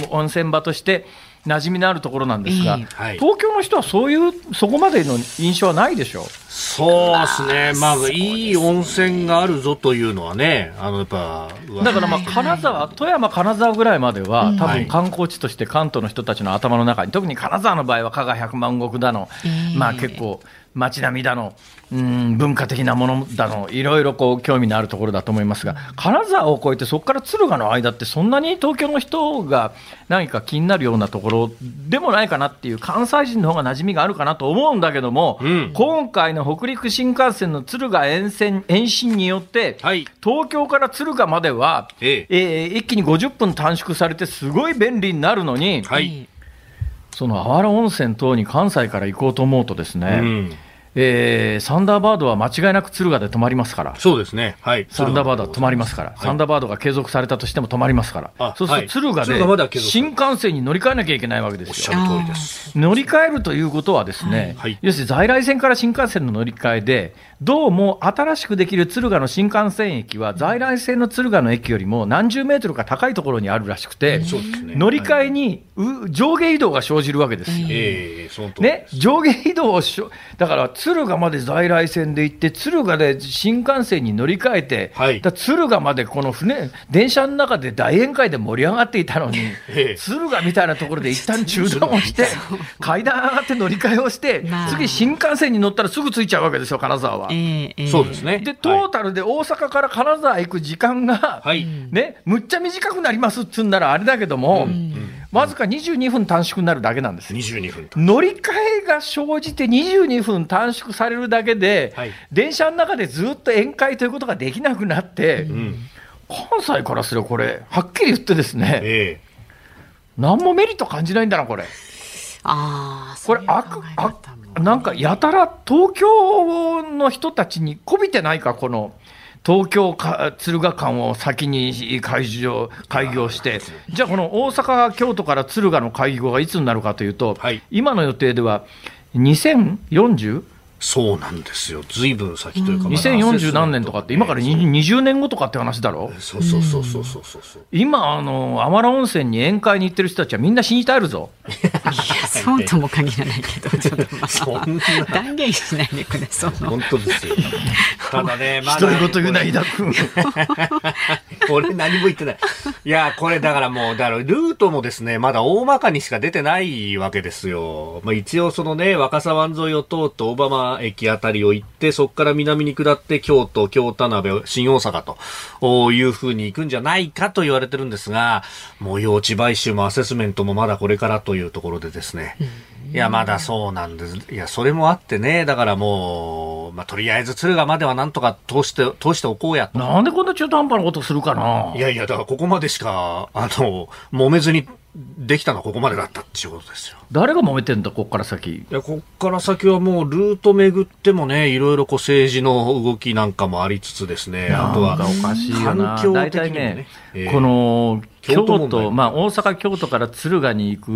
温泉場として、馴染みのあるところなんですが、東京の人はそういう、そこまでの印象はないでしょう？そうですね、まあ、いい温泉があるぞというのはね、あのやっぱだから、まあ、金沢、富山、金沢ぐらいまでは、多分観光地として関東の人たちの頭の中に、特に金沢の場合は、加賀百万石だの、まあ結構、街並みだの、うん、文化的なものだの、いろいろこう興味のあるところだと思いますが、金沢を越えて、そこから敦賀の間って、そんなに東京の人が何か気になるようなところでもないかなっていう、関西人の方が馴染みがあるかなと思うんだけども、うん、今回の北陸新幹線の敦賀沿線延伸によって、はい、東京から敦賀までは、ええ。えー、一気に50分短縮されて、すごい便利になるのに、はい、そのあわら温泉等に関西から行こうと思うとですね、うんえー、サンダーバードは間違いなく敦賀で止まりますから、そうですね、はい、サンダーバードは止まりますから、はい、サンダーバードが継続されたとしても止まりますから、そうすると敦賀で新幹線に乗り換えなきゃいけないわけですよ。乗り換えるということはですね、はい、要するに在来線から新幹線の乗り換えで、どうも新しくできる敦賀の新幹線駅は、在来線の敦賀の駅よりも何十メートルか高いところにあるらしくて、乗り換えに、上下移動が生じるわけです。よ。ね、上下移動をしだから敦賀まで在来線で行って、敦賀で新幹線に乗り換えて、はい、敦賀までこの船、電車の中で大宴会で盛り上がっていたのに、敦賀みたいなところで一旦中断をして、階段上がって乗り換えをして、次、新幹線に乗ったらすぐ着いちゃうわけですよ、金沢は。えー、そうですね。で、トータルで大阪から金沢行く時間が、はい、ね、むっちゃ短くなりますっつうんならあれだけども、うんわずか22分短縮になるだけなんです22分乗り換えが生じて22分短縮されるだけで、はい、電車の中でずっと宴会ということができなくなって、うん、関西からすればこれ、はっきり言ってですね、えー、何もメリット感じないんだな、これ。あこれ悪悪なんかやたら東京の人たちにこびてないか、この東京か敦賀間を先に開業開業して、じゃあ、この大阪、京都から敦賀の開業がいつになるかというと、はい、今の予定では 2040? そうなんですよ、ずいぶん先というか、2040何年とかって、今から20年後とかって話だろ、そうそうそうそうそうそう今、あの天野温泉に宴会に行ってる人たちはみんな死に絶えるぞ。いや、そうとも限らないけど、ちょっとまあ、(laughs) 断言しないでくれ、その本当ですよ。ただね、まだ。独り言言うな、井田君。俺、何も言ってない。いや、これ、だからもう、だからルートもですね、まだ大まかにしか出てないわけですよ。まあ、一応、そのね、若狭湾沿いを通って、オバマ駅あたりを行って、そこから南に下って京都、京田辺、新大阪というふうに行くんじゃないかと言われてるんですが、もう用地買収もアセスメントもまだこれからというところでですね、いや、まだそうなんです。いや、それもあってね、だからもう、まあ、とりあえず敦賀まではなんとか通して、通しておこうやなんでこんな中途半端なことするかな。いやいや、だからここまでしか、あの、揉めずにできたのはここまでだったっていうことですよ。誰が揉めてんだ、ここから先？いや、ここから先はもう、ルート巡ってもね、いろいろこう政治の動きなんかもありつつですね、あとは、おかしいよな。大体ね、えー、この、京都、まあ、大阪、京都から敦賀に行く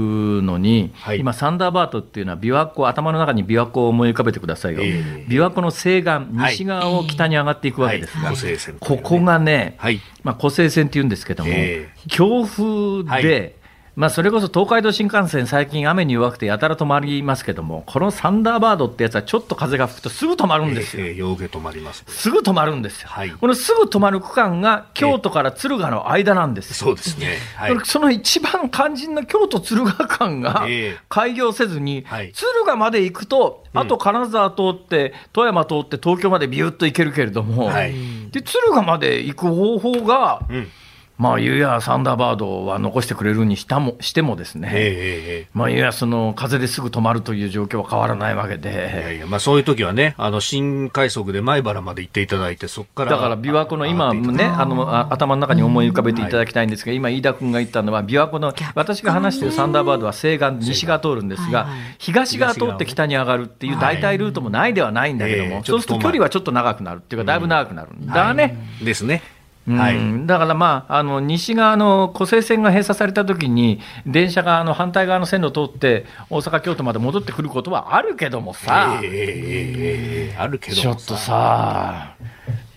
のに、はい、今、サンダーバートっていうのは、琵琶湖、頭の中に琵琶湖を思い浮かべてくださいよ、えー、琵琶湖の西岸、西側を北に上がっていくわけですが、はい。はい、ここがね、まあ、湖西線っていうんですけども、えー、強風で、まあ、それこそ東海道新幹線、最近雨に弱くてやたら止まりますけども、このサンダーバードってやつはちょっと風が吹くとすぐ止まるんですよ。えー、止まります、すぐ止まるんですよ、はい、このすぐ止まる区間が京都から敦賀の間なんですそうですね。はい、その一番肝心な京都敦賀間が開業せずに、敦賀まで行くと、あと金沢通って、富山通って東京までビューッと行けるけれども、はい、で敦賀まで行く方法が、うんまあ、ゆうやサンダーバードは残してくれるにしたもしてもですね、えー、まあ、ゆうやその風ですぐ止まるという状況は変わらないわけで、いやいやまあ、そういう時はね、あの新快速で米原まで行っていただいて、そこからだから琵琶湖の今ね、あの頭の中に思い浮かべていただきたいんですが、今、飯田君が言ったのは、琵琶湖の私が話しているサンダーバードは西岸、西側通るんですが、東側通って北に上がるっていう代替ルートもないではないんだけども、そうすると距離はちょっと長くなるっていうか、だいぶ長くなるんだね。ですね。はい、だからまあ、あの西側の湖西線が閉鎖されたときに、電車があの反対側の線路を通って、大阪、京都まで戻ってくることはあるけどもさ、えー、あるけどちょっとさ、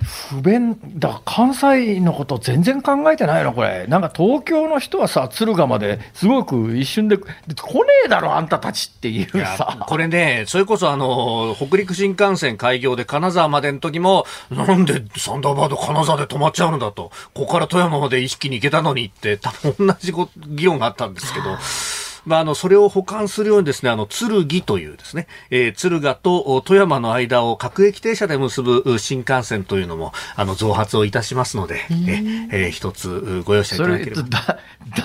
不便、だ関西のこと全然考えてないの、これ。なんか東京の人はさ、敦賀まですごく一瞬で、来ねえだろ、あんたたちっていうさ。これね、それこそあの、北陸新幹線開業で金沢までの時も、なんでサンダーバード金沢で止まっちゃうのだと、ここから富山まで意識に行けたのにって、多分同じ議論があったんですけど、まあ、あの、それを補完するようにですね、あの、鶴木というですね、えー、鶴賀と富山の間を各駅停車で結ぶ新幹線というのも、あの、増発をいたしますので、えー、えー、一つご容赦いただければ。だ、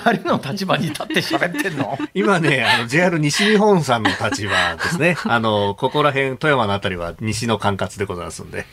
誰の立場に立って喋ってんの？(laughs) 今ね、あの、JR 西日本さんの立場ですね。(laughs) あの、ここら辺、富山のあたりは西の管轄でございますんで。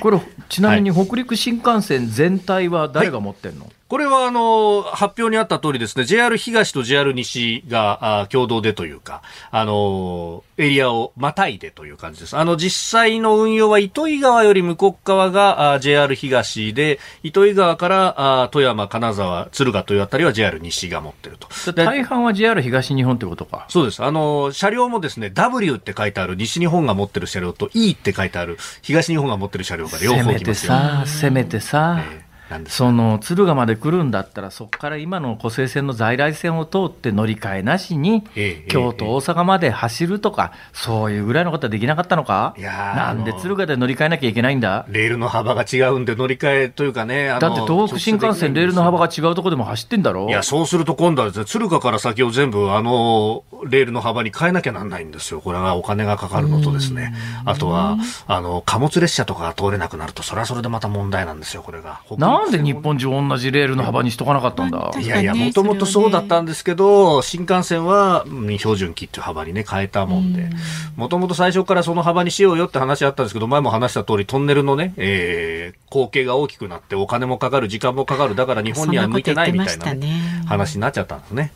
これ、ちなみに北陸新幹線全体は誰が持ってんの、はいこれはあの発表にあった通りですね、JR 東と JR 西があ共同でというか、あのエリアをまたいでという感じです。あの実際の運用は糸魚川より向こう側があ JR 東で、糸魚川からあ富山、金沢、敦賀というあたりは JR 西が持ってると。大半は JR 東日本ってことか。そうです。あの車両もですね、W って書いてある西日本が持ってる車両と E って書いてある東日本が持ってる車両が両方来ますよ。せめてさ、せめてさ。えーその敦賀まで来るんだったら、そこから今の湖西線の在来線を通って乗り換えなしに、京都、大阪まで走るとか、そういうぐらいのことはできなかったのか、いやなんで敦賀で乗り換えなきゃいけないんだ？レールの幅が違うんで、乗り換えというかね、だって東北新幹線、レールの幅が違うところでも走ってんだろ？いや、そうすると今度はです、ね、敦賀から先を全部、あのレールの幅に変えなきゃなんないんですよ、これはお金がかかるのとですね、あとはあの貨物列車とかが通れなくなると、それはそれでまた問題なんですよ、これが。なんで日本中同じレールの幅にしとかなかったんだ？いやいや、もともとそうだったんですけど、新幹線は標準機っていう幅にね、変えたもんで、もともと最初からその幅にしようよって話あったんですけど、前も話した通り、トンネルのね、えー、口径が大きくなって、お金もかかる、時間もかかる、だから日本には向いてないみたいな、ね、話になっちゃったんですね。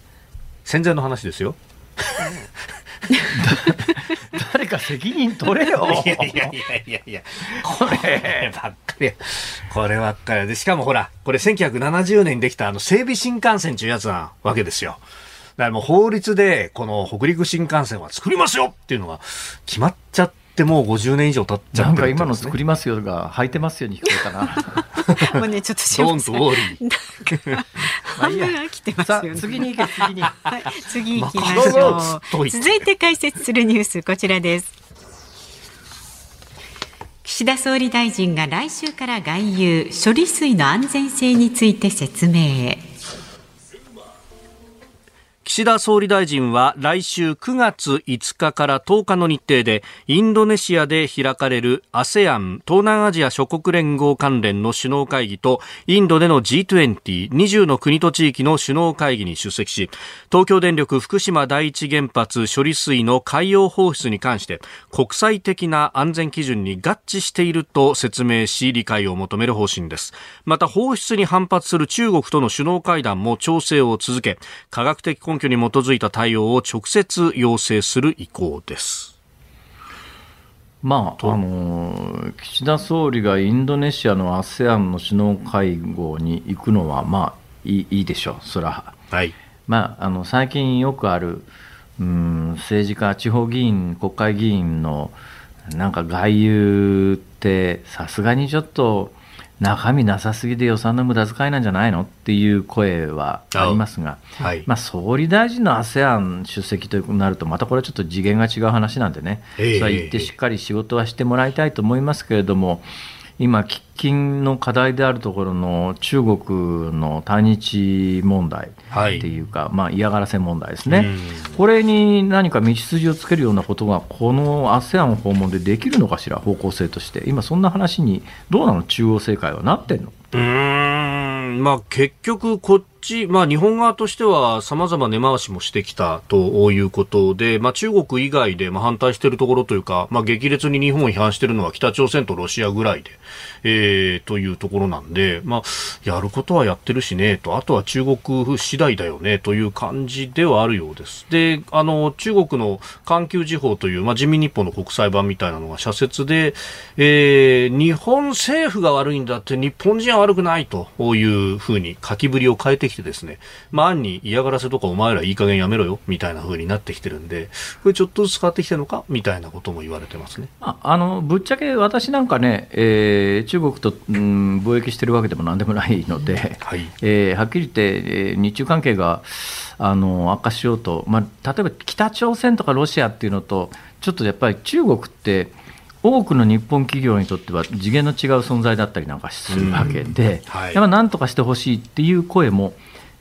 戦前の話ですよ。(laughs) (laughs) 誰か責任取れよ。いやいやいやいやいや、こればっかり。こればっかりで、しかもほら、これ1970年にできたあの整備新幹線というやつなわけですよ。だからもう法律で、この北陸新幹線は作りますよっていうのが決まっちゃって、ってもう50年以上経っちゃって、ね、なんか今の作りますよが履いてますように聞こえたな。(laughs) もうね、ちょっとしん。ドン (laughs) 半分飽きてますよね。次に行け、次に。はい、次行きましょう。続いて解説するニュース、こちらです。岸田総理大臣が来週から外遊処理水の安全性について説明岸田総理大臣は来週9月5日から10日の日程でインドネシアで開かれる ASEAN 東南アジア諸国連合関連の首脳会議とインドでの G2020 の国と地域の首脳会議に出席し東京電力福島第一原発処理水の海洋放出に関して国際的な安全基準に合致していると説明し理解を求める方針です。また放出に反発する中国との首脳会談も調整を続け科学的根拠に基づいた対応を直接要請する意向です。まあ、あの岸田総理がインドネシアの ASEAN の首脳会合に行くのは、まあ、いいいいでしょう、そら、はい。まあ、あの最近よくある、うん、政治家、地方議員、国会議員のなんか外遊って、さすがにちょっと中身なさすぎで予算の無駄遣いなんじゃないの？っていう声はありますが、はい、まあ、総理大臣の ASEAN 出席となると、またこれちょっと次元が違う話なんでね、それは行ってしっかり仕事はしてもらいたいと思いますけれども、今、喫緊の課題であるところの中国の対日問題っていうか、はい、まあ、嫌がらせ問題ですね、これに何か道筋をつけるようなことが、この ASEAN 訪問でできるのかしら、方向性として、今、そんな話に、どうなの、中央政界はなってんの？うん。まあ、結局、こっち、まあ、日本側としては様々根回しもしてきたということで、まあ、中国以外でまあ反対しているところというか、まあ、激烈に日本を批判しているのは北朝鮮とロシアぐらいで、えー、というところなんで、まあ、やることはやってるしねと、あとは中国次第だよねという感じではあるようです。で、あの、中国の環球時報という、まあ、人民日報の国際版みたいなのが社説で、えー、日本政府が悪いんだって日本人は悪くないというふうに書きぶりを変えてきてですね、まあ、暗に嫌がらせとかお前らいい加減やめろよ、みたいな風になってきてるんで、これちょっとずつ変わってきてるのか、みたいなことも言われてますね。ああの、ぶっちゃけ私なんかね、えー、中国と、うん、貿易してるわけでもなんでもないので、はい、えー、はっきり言って、えー、日中関係が、あの悪化しようと、まあ、例えば北朝鮮とかロシアっていうのと、ちょっとやっぱり中国って、多くの日本企業にとっては次元の違う存在だったりなんかするわけで、うん。はい、やっぱなんとかしてほしいっていう声も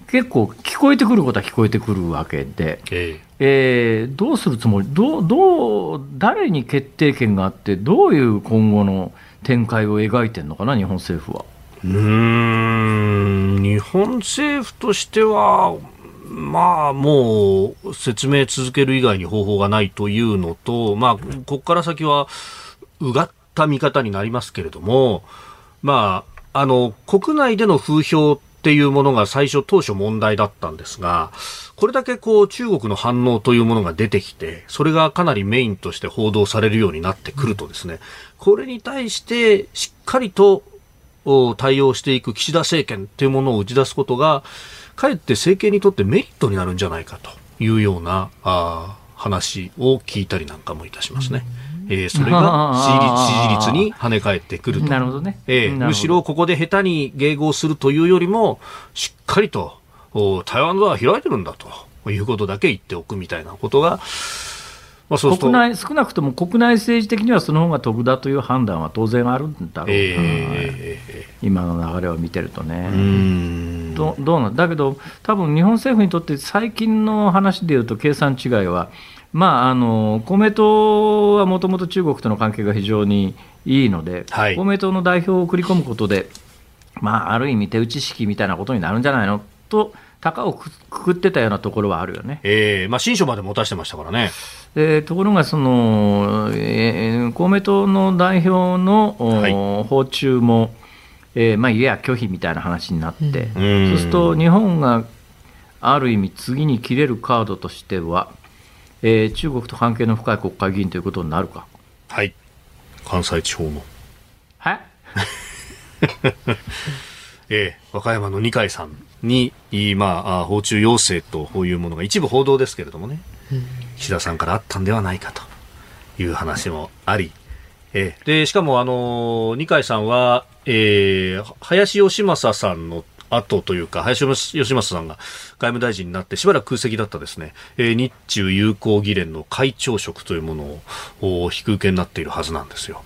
結構聞こえてくることは聞こえてくるわけで、ええ。ー、どうするつもりどうどう、誰に決定権があって、どういう今後の展開を描いてるのかな、日本政府は。うん。日本政府としては、まあ、もう説明続ける以外に方法がないというのと、まあ、ここから先は、うがった見方になりますけれども、まあ、あの、国内での風評っていうものが最初当初問題だったんですが、これだけこう中国の反応というものが出てきて、それがかなりメインとして報道されるようになってくるとですね、これに対してしっかりと対応していく岸田政権っていうものを打ち出すことが、かえって政権にとってメリットになるんじゃないかというようなあ話を聞いたりなんかもいたしますね。えー、それが (laughs) 支持率に跳ね返ってくると。なるほどね。えー、むしろここで下手に迎合するというよりも、しっかりと台湾ドア開いてるんだということだけ言っておくみたいなことが、まあ、そう国内少なくとも国内政治的にはその方が得だという判断は当然あるんだろう、えー、今の流れを見てるとね。どどうなんだけど、多分日本政府にとって最近の話でいうと、計算違いは、まあ、あの公明党はもともと中国との関係が非常にいいので、はい、公明党の代表を送り込むことで、まあ、ある意味、手打ち式みたいなことになるんじゃないのと。高をくくってたようなところはあるよね。えーまあ、新書まで持たしてましたからね。えー、ところがその、えー、公明党の代表の、はい、訪中も、えーまあ、いや拒否みたいな話になって、うん、そうすると日本がある意味次に切れるカードとしては、えー、中国と関係の深い国会議員ということになるか。はい。関西地方の。はいえー、(laughs) 和歌山の二階さんに、まあ、訪中要請というものが一部報道ですけれどもね、岸田さんからあったんではないかという話もあり、えー、でしかも、あの二階さんは、えー、林芳正さんの後というか、林芳正さんが外務大臣になってしばらく空席だったですね、えー、日中友好議連の会長職というものを引く受けになっているはずなんですよ。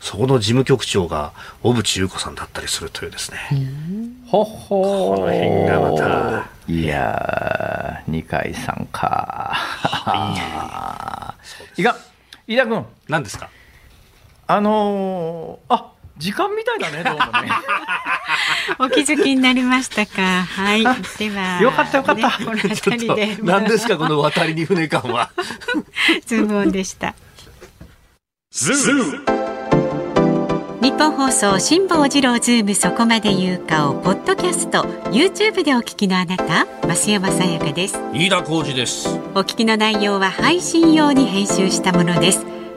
そこの事務局長が小渕優子さんだったりするというですね。ほほこの辺がまた。いやー、二階さんか。はい。いか、飯田君。何ですか？あのー、あ時間みたいだね、どうもね。(laughs) お気づきになりましたか？はい。では。よかったよかった。ね、この辺りで。何ですか、この渡りに船感は。(laughs) ズームオンでした。ズームニッポン放送辛坊治郎ズームそこまで言うかをポッドキャスト YouTube でお聞きのあなた増山さやかです飯田浩二ですお聞きの内容は配信用に編集したものです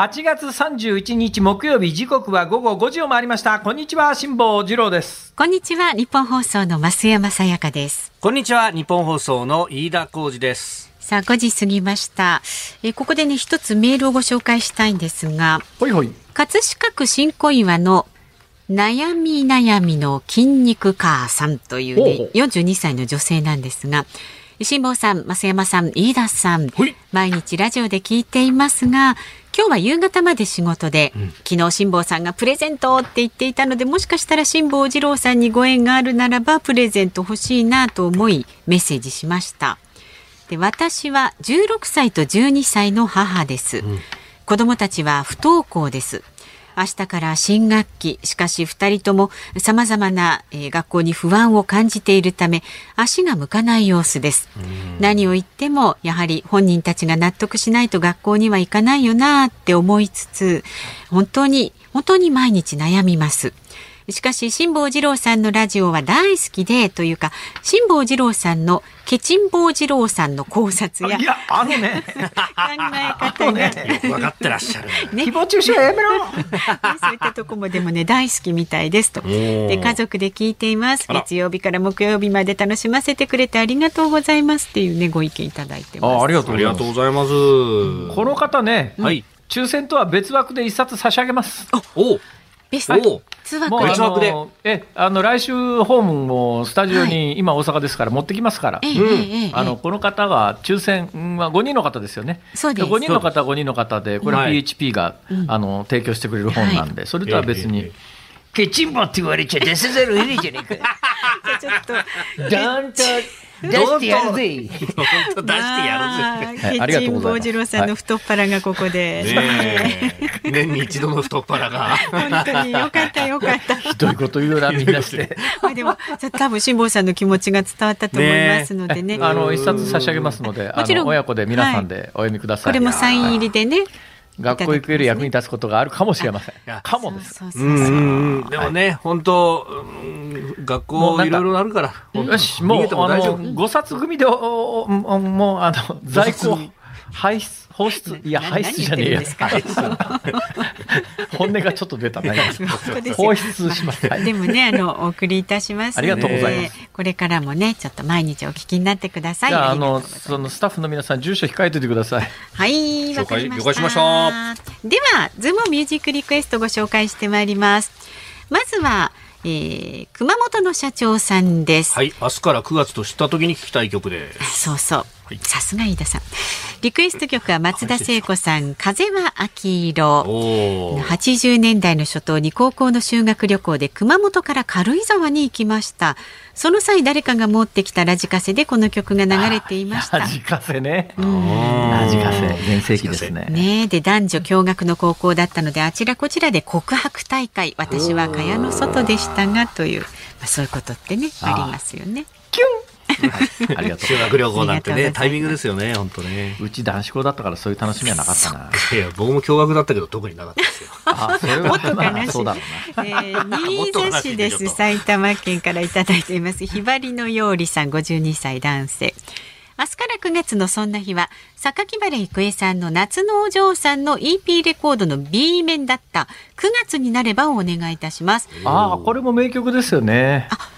8月31日木曜日時刻は午後5時を回りました。こんにちは辛坊治郎です。こんにちは日本放送の増山さやかです。こんにちは日本放送の飯田浩二です。さあ5時過ぎました。えここでね一つメールをご紹介したいんですがほいほい。葛飾区新小岩の悩み悩みの筋肉母さんというね42歳の女性なんですが辛坊さん、増山さん、飯田さん、毎日ラジオで聞いていますが、今日は夕方まで仕事で、うん、昨日辛坊さんがプレゼントって言っていたのでもしかしたら辛坊治郎さんにご縁があるならばプレゼント欲しいなと思いメッセージしました。で私は16歳と12歳の母です、うん、子供たちは不登校です明日から新学期。しかし2人ともさまざまな、えー、学校に不安を感じているため足が向かない様子です。何を言ってもやはり本人たちが納得しないと学校には行かないよなって思いつつ本当に本当に毎日悩みますしかし辛坊治郎さんのラジオは大好きでというか辛坊治郎さんのケチン坊治郎さんの考察やいやあのね。考え方が、ね、分かってらっしゃる、ね、誹謗中傷やめろ。(laughs) そういったとこもでもね大好きみたいですと。で家族で聞いています。月曜日から木曜日まで楽しませてくれてありがとうございますっていうねご意見いただいてます。あありがとうございます。この方ね、はい、抽選とは別枠で一冊差し上げます。おベスト通枠別枠で。えあの来週ホームもスタジオに、今大阪ですから持ってきますから、あのこの方は抽選は5人の方ですよね。そうです。5人の方5人の方でこれ PHP が、あの提供してくれる本なんで、それとは別に。ケチンボって言われちゃ出せざるを得ねえじゃねえか。(laughs) ちょっと。出してやるぜ。出してやるぜ。ありがとうございます。次郎さんの太っ腹がここで。年に一度の太っ腹が。本当によかったよかった。(laughs) ひどいこと言うなみんなして。でも多分辛坊さんの気持ちが伝わったと思いますのでね。あの一冊差し上げますので、もちろん親子で皆さんでお読みください。これもサイン入りでね。学校行くより役に立つことがあるかもしれません。かもです。でもね、本当、学校いろいろあるから。よし、もう、あの、5冊組で、もう、あの、在庫、排出、放出、いや、排出じゃねえや。本音がちょっと出たね。放出します。でもね、あの、お送りいたします。ありがとうございます。これからもね、ちょっと毎日お聞きになってください。あの、そのスタッフの皆さん、住所控えててください。はい、わかりました。了解しました。では、ズームミュージックリクエストご紹介してまいります。まずは、えー、熊本の社長さんです。はい、明日から9月と知った時に聞きたい曲です。そうそう。さすが飯田さん。リクエスト曲は松田聖子さん、風は秋色。80年代の初頭に高校の修学旅行で熊本から軽井沢に行きました。その際誰かが持ってきたラジカセでこの曲が流れていました。ラジカセね。ラジカセ全盛期ですね。ねで男女共学の高校だったのであちらこちらで告白大会。私は蚊帳の外でしたがという、まあ、そういうことってねありますよね。キュンありがとう。修学旅行なんてね、タイミングですよね、本当ね。うち男子校だったからそういう楽しみはなかったな。いや、僕も共学だったけど特になかったですよ。あ、それはもっと悲しい。そうだろうな。えー、新座市です。埼玉県からいただいています。ひばりのようりさん、52歳男性。明日から9月のそんな日は榊原郁恵さんの夏のお嬢さんの EP レコードの B 面だった9月になればをお願いいたしますああこれも名曲ですよねあ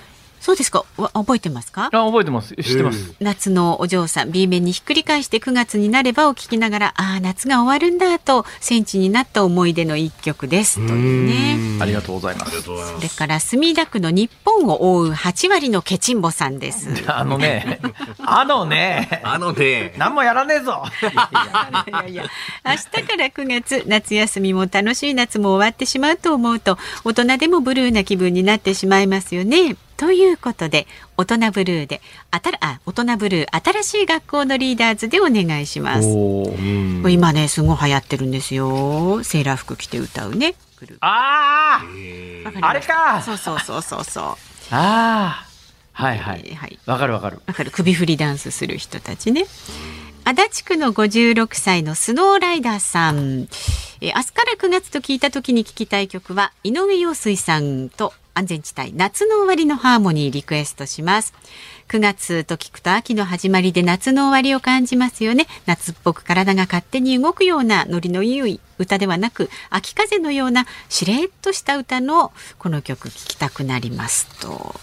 そうですか。覚えてますか？あ、覚えてます。知ってます。夏のお嬢さん、B 面にひっくり返して9月になればを聞きながら、ああ、夏が終わるんだと、戦地になった思い出の一曲です。というね。ありがとうございます。それから墨田区の日本を覆う8割のケチンボさんです。(laughs) あのね、あのね、あのね、何もやらねえぞ。いやいや、明日から9月、夏休みも楽しい夏も終わってしまうと思うと、大人でもブルーな気分になってしまいますよね。ということで大人ブルーであたあ大人ブルー新しい学校のリーダーズでお願いします。今ねすごい流行ってるんですよ。セーラー服着て歌うねあああれか。そうそうそうそうそう。(laughs) ああはいはい。はい。わかるわかる。わかる。首振りダンスする人たちね。足立区の56歳のスノーライダーさん、えー、明日から9月と聞いた時に聞きたい曲は井上陽水さんと安全地帯夏の終わりのハーモニーリクエストします。9月と聞くと秋の始まりで夏の終わりを感じますよね夏っぽく体が勝手に動くようなノリのいい歌ではなく秋風のようなしれっとした歌のこの曲聴きたくなりますと。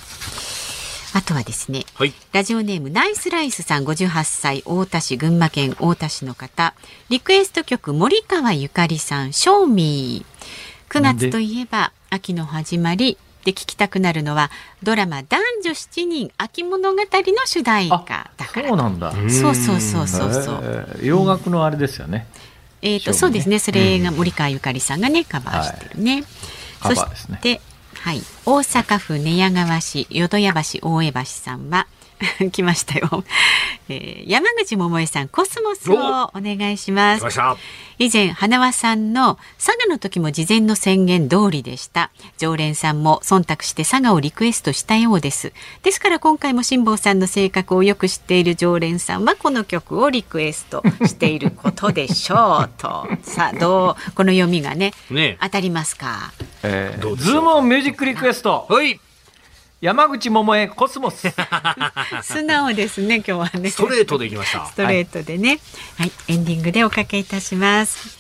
あとはですね、はい、ラジオネームナイスライスさん58歳太田市群馬県太田市の方。リクエスト曲森川ゆかりさん「ショーミー」9月といえば秋の始まりで聞きたくなるのはドラマ男女七人秋物語の主題歌だから。そうなんだ。そうそうそうそうそう。洋楽のあれですよね、えっ、ー、と、そうですね。それが森川ゆかりさんがね、カバーしてるね。はい、そして、はい、大阪府寝屋川市淀屋橋大江橋さんは。(laughs) 来ましたよ、えー、山口百恵さんコスモスをお。願いします。以前花輪さんの佐賀の時も事前の宣言通りでした。常連さんも忖度して佐賀をリクエストしたようです。ですから今回も辛坊さんの性格をよく知っている常連さんはこの曲をリクエストしていることでしょうと。(laughs) さあどうこの読みがね、ね、当たりますか、えー、ズームオンミュージックリクエスト。はい山口百恵コスモス。(laughs) 素直ですね今日はね。ストレートでいきました。ストレートでね、はい、はい、エンディングでおかけいたします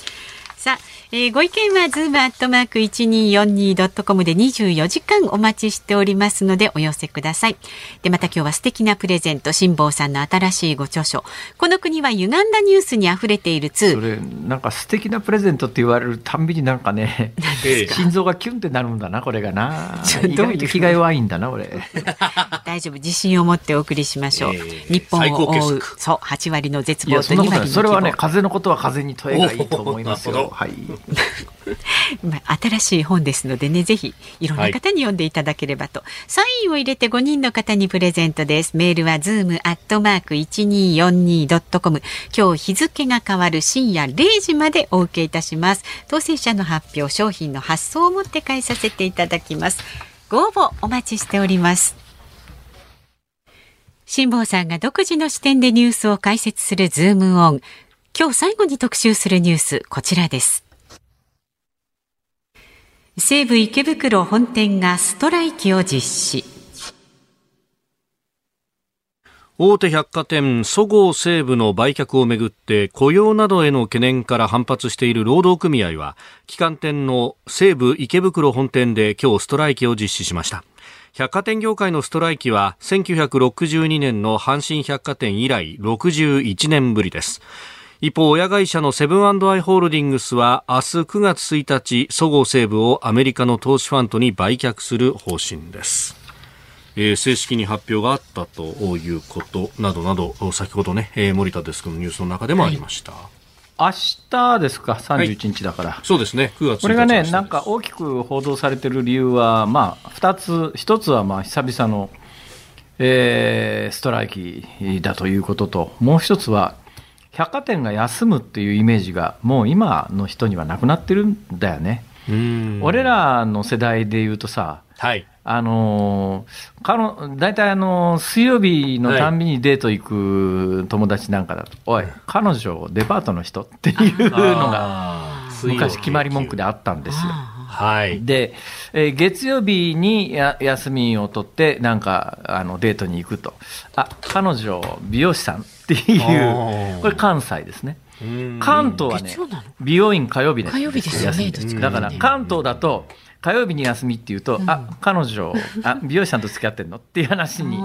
さあえー、ご意見はズームアットマーク一二四二ドットコムで二十四時間お待ちしておりますのでお寄せください。でまた今日は素敵なプレゼント辛坊さんの新しいご著書この国は歪んだニュースに溢れている2。それなんか素敵なプレゼントって言われるたんびになんかね (laughs) 心臓がキュンってなるんだなこれがな。(laughs) 意外と気が弱いんだな俺。(laughs) 大丈夫自信を持ってお送りしましょう。えー、日本を覆うそう八割の絶望と2割のそれはね風のことは風に問えがいいと思いますよ。はい。新しい本ですのでねぜひいろんな方に読んでいただければと、はい、サインを入れて5人の方にプレゼントです。メールはズームアットマーク 1242.com 今日日付が変わる深夜0時までお受けいたします。当選者の発表商品の発送をもって返させていただきます。ご応募お待ちしております。辛坊さんが独自の視点でニュースを解説するズームオン今日最後に特集するニュースこちらです。西武池袋本店がストライキを実施。大手百貨店そごう・西武の売却をめぐって雇用などへの懸念から反発している労働組合は旗艦店の西武池袋本店で今日ストライキを実施しました。百貨店業界のストライキは1962年の阪神百貨店以来61年ぶりです。一方、親会社のセブンアイ・ホールディングスは明日9月1日、そごう・西武をアメリカの投資ファンドに売却する方針です。えー、正式に発表があったということなどなど、先ほどね、えー、森田デスクのニュースの中でもありました。はい。明日ですか、31日だから、はい、そうですね、9月これがね、なんか大きく報道されている理由は、まあ、2つ、1つはまあ久々の、えー、ストライキだということと、もう1つは、百貨店が休むっていうイメージがもう今の人にはなくなってるんだよね。俺らの世代で言うとさ、はい、あの大体あの水曜日のたんびにデート行く友達なんかだと、はい、おい、彼女、デパートの人っていうのが昔、決まり文句であったんですよ。はい、で、えー、月曜日にや休みを取って、なんかあのデートに行くと、あ彼女、美容師さんっていう、これ、関西ですね。関東はね、美容院火曜日です。火曜日ですよね。だから関東だと、火曜日に休みっていうと、うん、あ彼女あ、美容師さんと付き合ってんの？っていう話に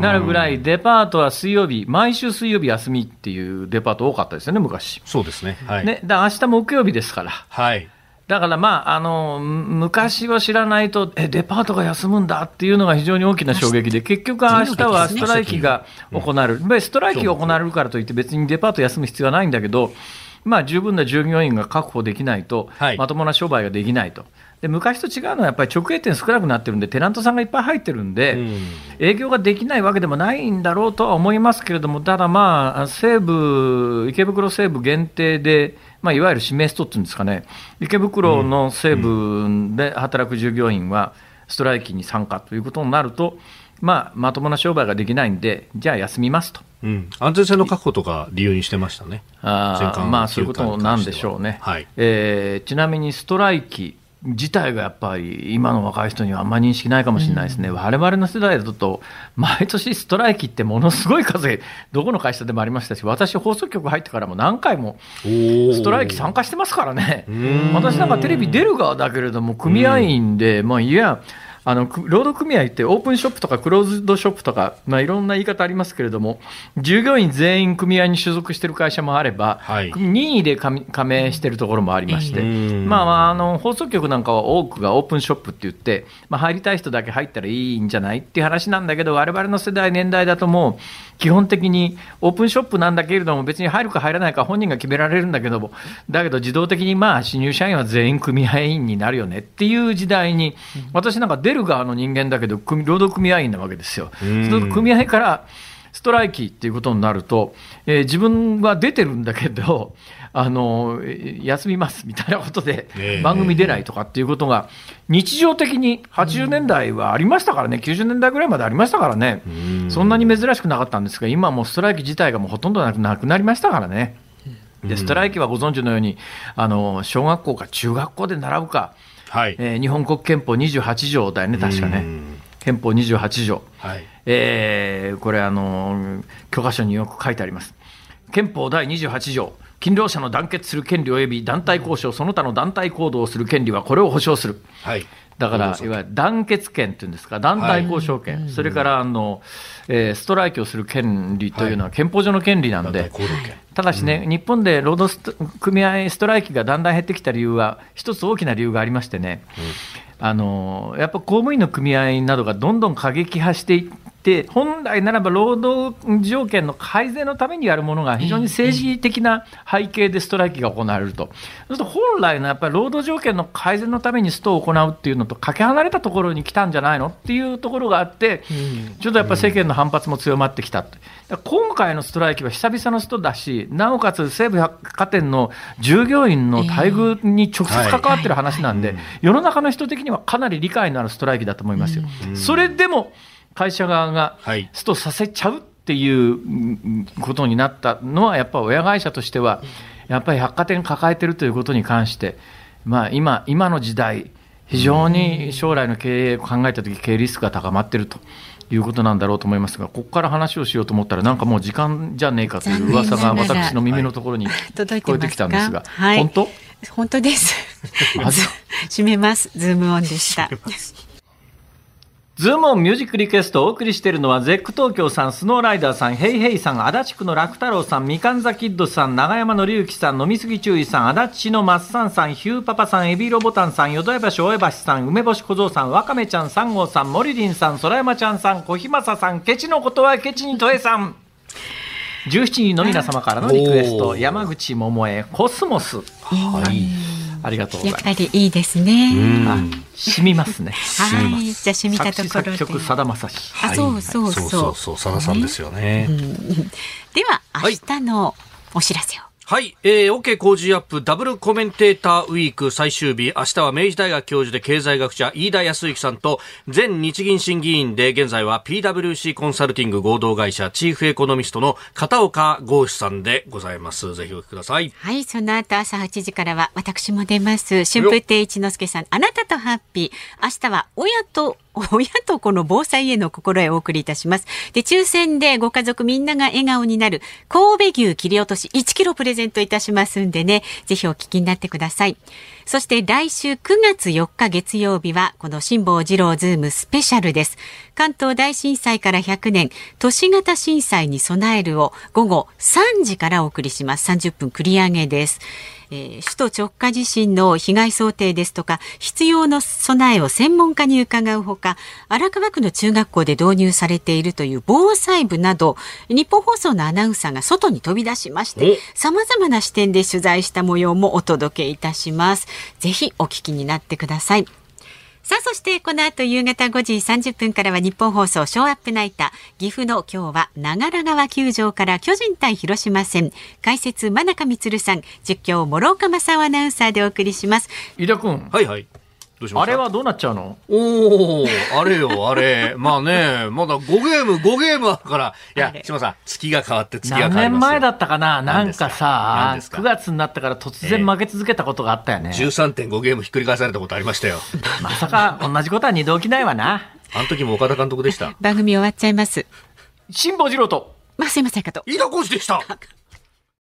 なるぐらい、デパートは水曜日、毎週水曜日休みっていうデパート多かったですよね、昔。そうですね。はい、ねだ明日木曜日ですから。はいだからまあ、あの、昔は知らないと、え、デパートが休むんだっていうのが非常に大きな衝撃で、結局明日はストライキが行われる。ストライキが行われるからといって別にデパート休む必要はないんだけど、まあ十分な従業員が確保できないと、まともな商売ができないと。で昔と違うのは、やっぱり直営店少なくなってるんで、テナントさんがいっぱい入ってるんで、うん、営業ができないわけでもないんだろうとは思いますけれども、ただまあ、西武、池袋西武限定で、まあ、いわゆる指名ストっていうんですかね、池袋の西部で働く従業員は、ストライキに参加ということになると、まあ、まともな商売ができないんで、じゃあ休みますと。うん、安全性の確保とか理由にしてましたね。あまあ、そういうことなんでしょうね。はいえー、ちなみにストライキ、自体がやっぱり今の若い人にはあんまり認識ないかもしれないですね、われわれの世代だと、毎年ストライキってものすごい数、どこの会社でもありましたし、私、放送局入ってからも何回もストライキ参加してますからね、私なんかテレビ出る側だけれども、組合員で、まあ、いや、あの労働組合ってオープンショップとかクローズドショップとか、まあ、いろんな言い方ありますけれども、従業員全員組合に所属している会社もあれば、はい、任意で加盟しているところもありまして、まあ、あの放送局なんかは多くがオープンショップって言って、まあ、入りたい人だけ入ったらいいんじゃないっていう話なんだけど、我々の世代、年代だともう、基本的にオープンショップなんだけれども、別に入るか入らないか本人が決められるんだけども、だけど自動的にまあ新入社員は全員組合員になるよねっていう時代に、私なんか出る側の人間だけど、労働組合員なわけですよ。その組合からストライキっていうことになると、えー、自分は出てるんだけど、あの休みますみたいなことで、番組出ないとかっていうことが、日常的に80年代はありましたからね、90年代ぐらいまでありましたからね、そんなに珍しくなかったんですが、今もうストライキ自体がもうほとんどなくなりましたからね。でストライキはご存知のようにあの小学校か中学校で習うか、はい。えー、日本国憲法28条だよね、確かね。憲法28条、はいえー、これあの、教科書によく書いてあります。憲法第28条、勤労者の団結する権利及び団体交渉、その他の団体行動をする権利はこれを保障する。はいだから、いわゆる団結権っていうんですか、団体交渉権、はい、それからあの、えー、ストライキをする権利というのは憲法上の権利なんで、はい、ただしね、うん、日本で労働組合ストライキがだんだん減ってきた理由は、一つ大きな理由がありましてね、うん、あのやっぱ公務員の組合などがどんどん過激化していっ、本来ならば労働条件の改善のためにやるものが非常に政治的な背景でストライキが行われると、そうすると本来のやっぱり労働条件の改善のためにストを行うっていうのとかけ離れたところに来たんじゃないのっていうところがあって、ちょっとやっぱり世間の反発も強まってきた。今回のストライキは久々のストだし、なおかつ西武百貨店の従業員の待遇に直接関わってる話なんで、世の中の人的にはかなり理解のあるストライキだと思いますよ。それでも会社側がストさせちゃうっていうことになったのは、やっぱり親会社としては、やっぱり百貨店抱えてるということに関して、まあ、今今の時代、非常に将来の経営を考えたとき、経営リスクが高まっているということなんだろうと思いますが、ここから話をしようと思ったら、なんかもう時間じゃねえかという噂が私の耳のところに聞こえてきたんですが、はい、本当？本当です。(laughs) 締めます。ズームオンでした。ズームオンミュージックリクエストをお送りしているのは、ゼック東京さん、スノーライダーさん、ヘイヘイさん、足立区の楽太郎さん、みかんざキッドさん、長山の隆起さん、飲みすぎ注意さん、足立のマッサンさん、ヒューパパさん、エビロボタンさん、淀屋橋大江橋さん、梅干し小僧さん、わかめちゃん、三号さん、モリリンさん、空山ちゃんさん、小日正さん、ケチのことはケチにとえさん。17人の皆様からのリクエスト、山口百恵、コスモス。はい。ありがとうやっぱりいいですね。染みますね。はい、じゃ染みたところで。作曲さだまさし。あ、そうそうそう。そうそうさださんですよね。では明日のお知らせを。はい、えー、OK 工事アップダブルコメンテーターウィーク最終日、明日は明治大学教授で経済学者飯田康之さんと、前日銀審議員で現在は PWC コンサルティング合同会社チーフエコノミストの片岡剛志さんでございます。ぜひお聞きください。はい、その後朝8時からは私も出ます。春風亭一之輔さん、あなたとハッピー。明日は親と親と子の防災への心得お送りいたします。で、抽選でご家族みんなが笑顔になる神戸牛切り落とし1キロプレゼントいたしますんでね、ぜひお聞きになってください。そして来週9月4日月曜日はこの辛坊治郎ズームスペシャルです。関東大震災から100年都市型震災に備えるを午後3時からお送りします。30分繰り上げです。えー、首都直下地震の被害想定ですとか必要な備えを専門家に伺うほか荒川区の中学校で導入されているという防災部など日本放送のアナウンサーが外に飛び出しましてさまざまな視点で取材した模様もお届けいたします。ぜひお聞きになってください。さあ、そしてこの後夕方5時30分からは日本放送ショーアップナイター。岐阜の今日は長良川球場から巨人対広島戦。解説真中光さん、実況諸岡正夫アナウンサーでお送りします。飯田君。はいはい。あれはどうなっちゃうの？おおあれよ、あれ。まあね、まだ5ゲーム、5ゲームあるから。いや、島さん、月が変わって月が変わ何年前だったかな？なんかさ、9月になってから突然負け続けたことがあったよね。えー、13.5ゲームひっくり返されたことありましたよ。(laughs) まさか同じことは二度起きないわな。あの時も岡田監督でした。番組終わっちゃいます。辛坊治郎と。まあ、すいませんかと。飯田浩司でした。(laughs)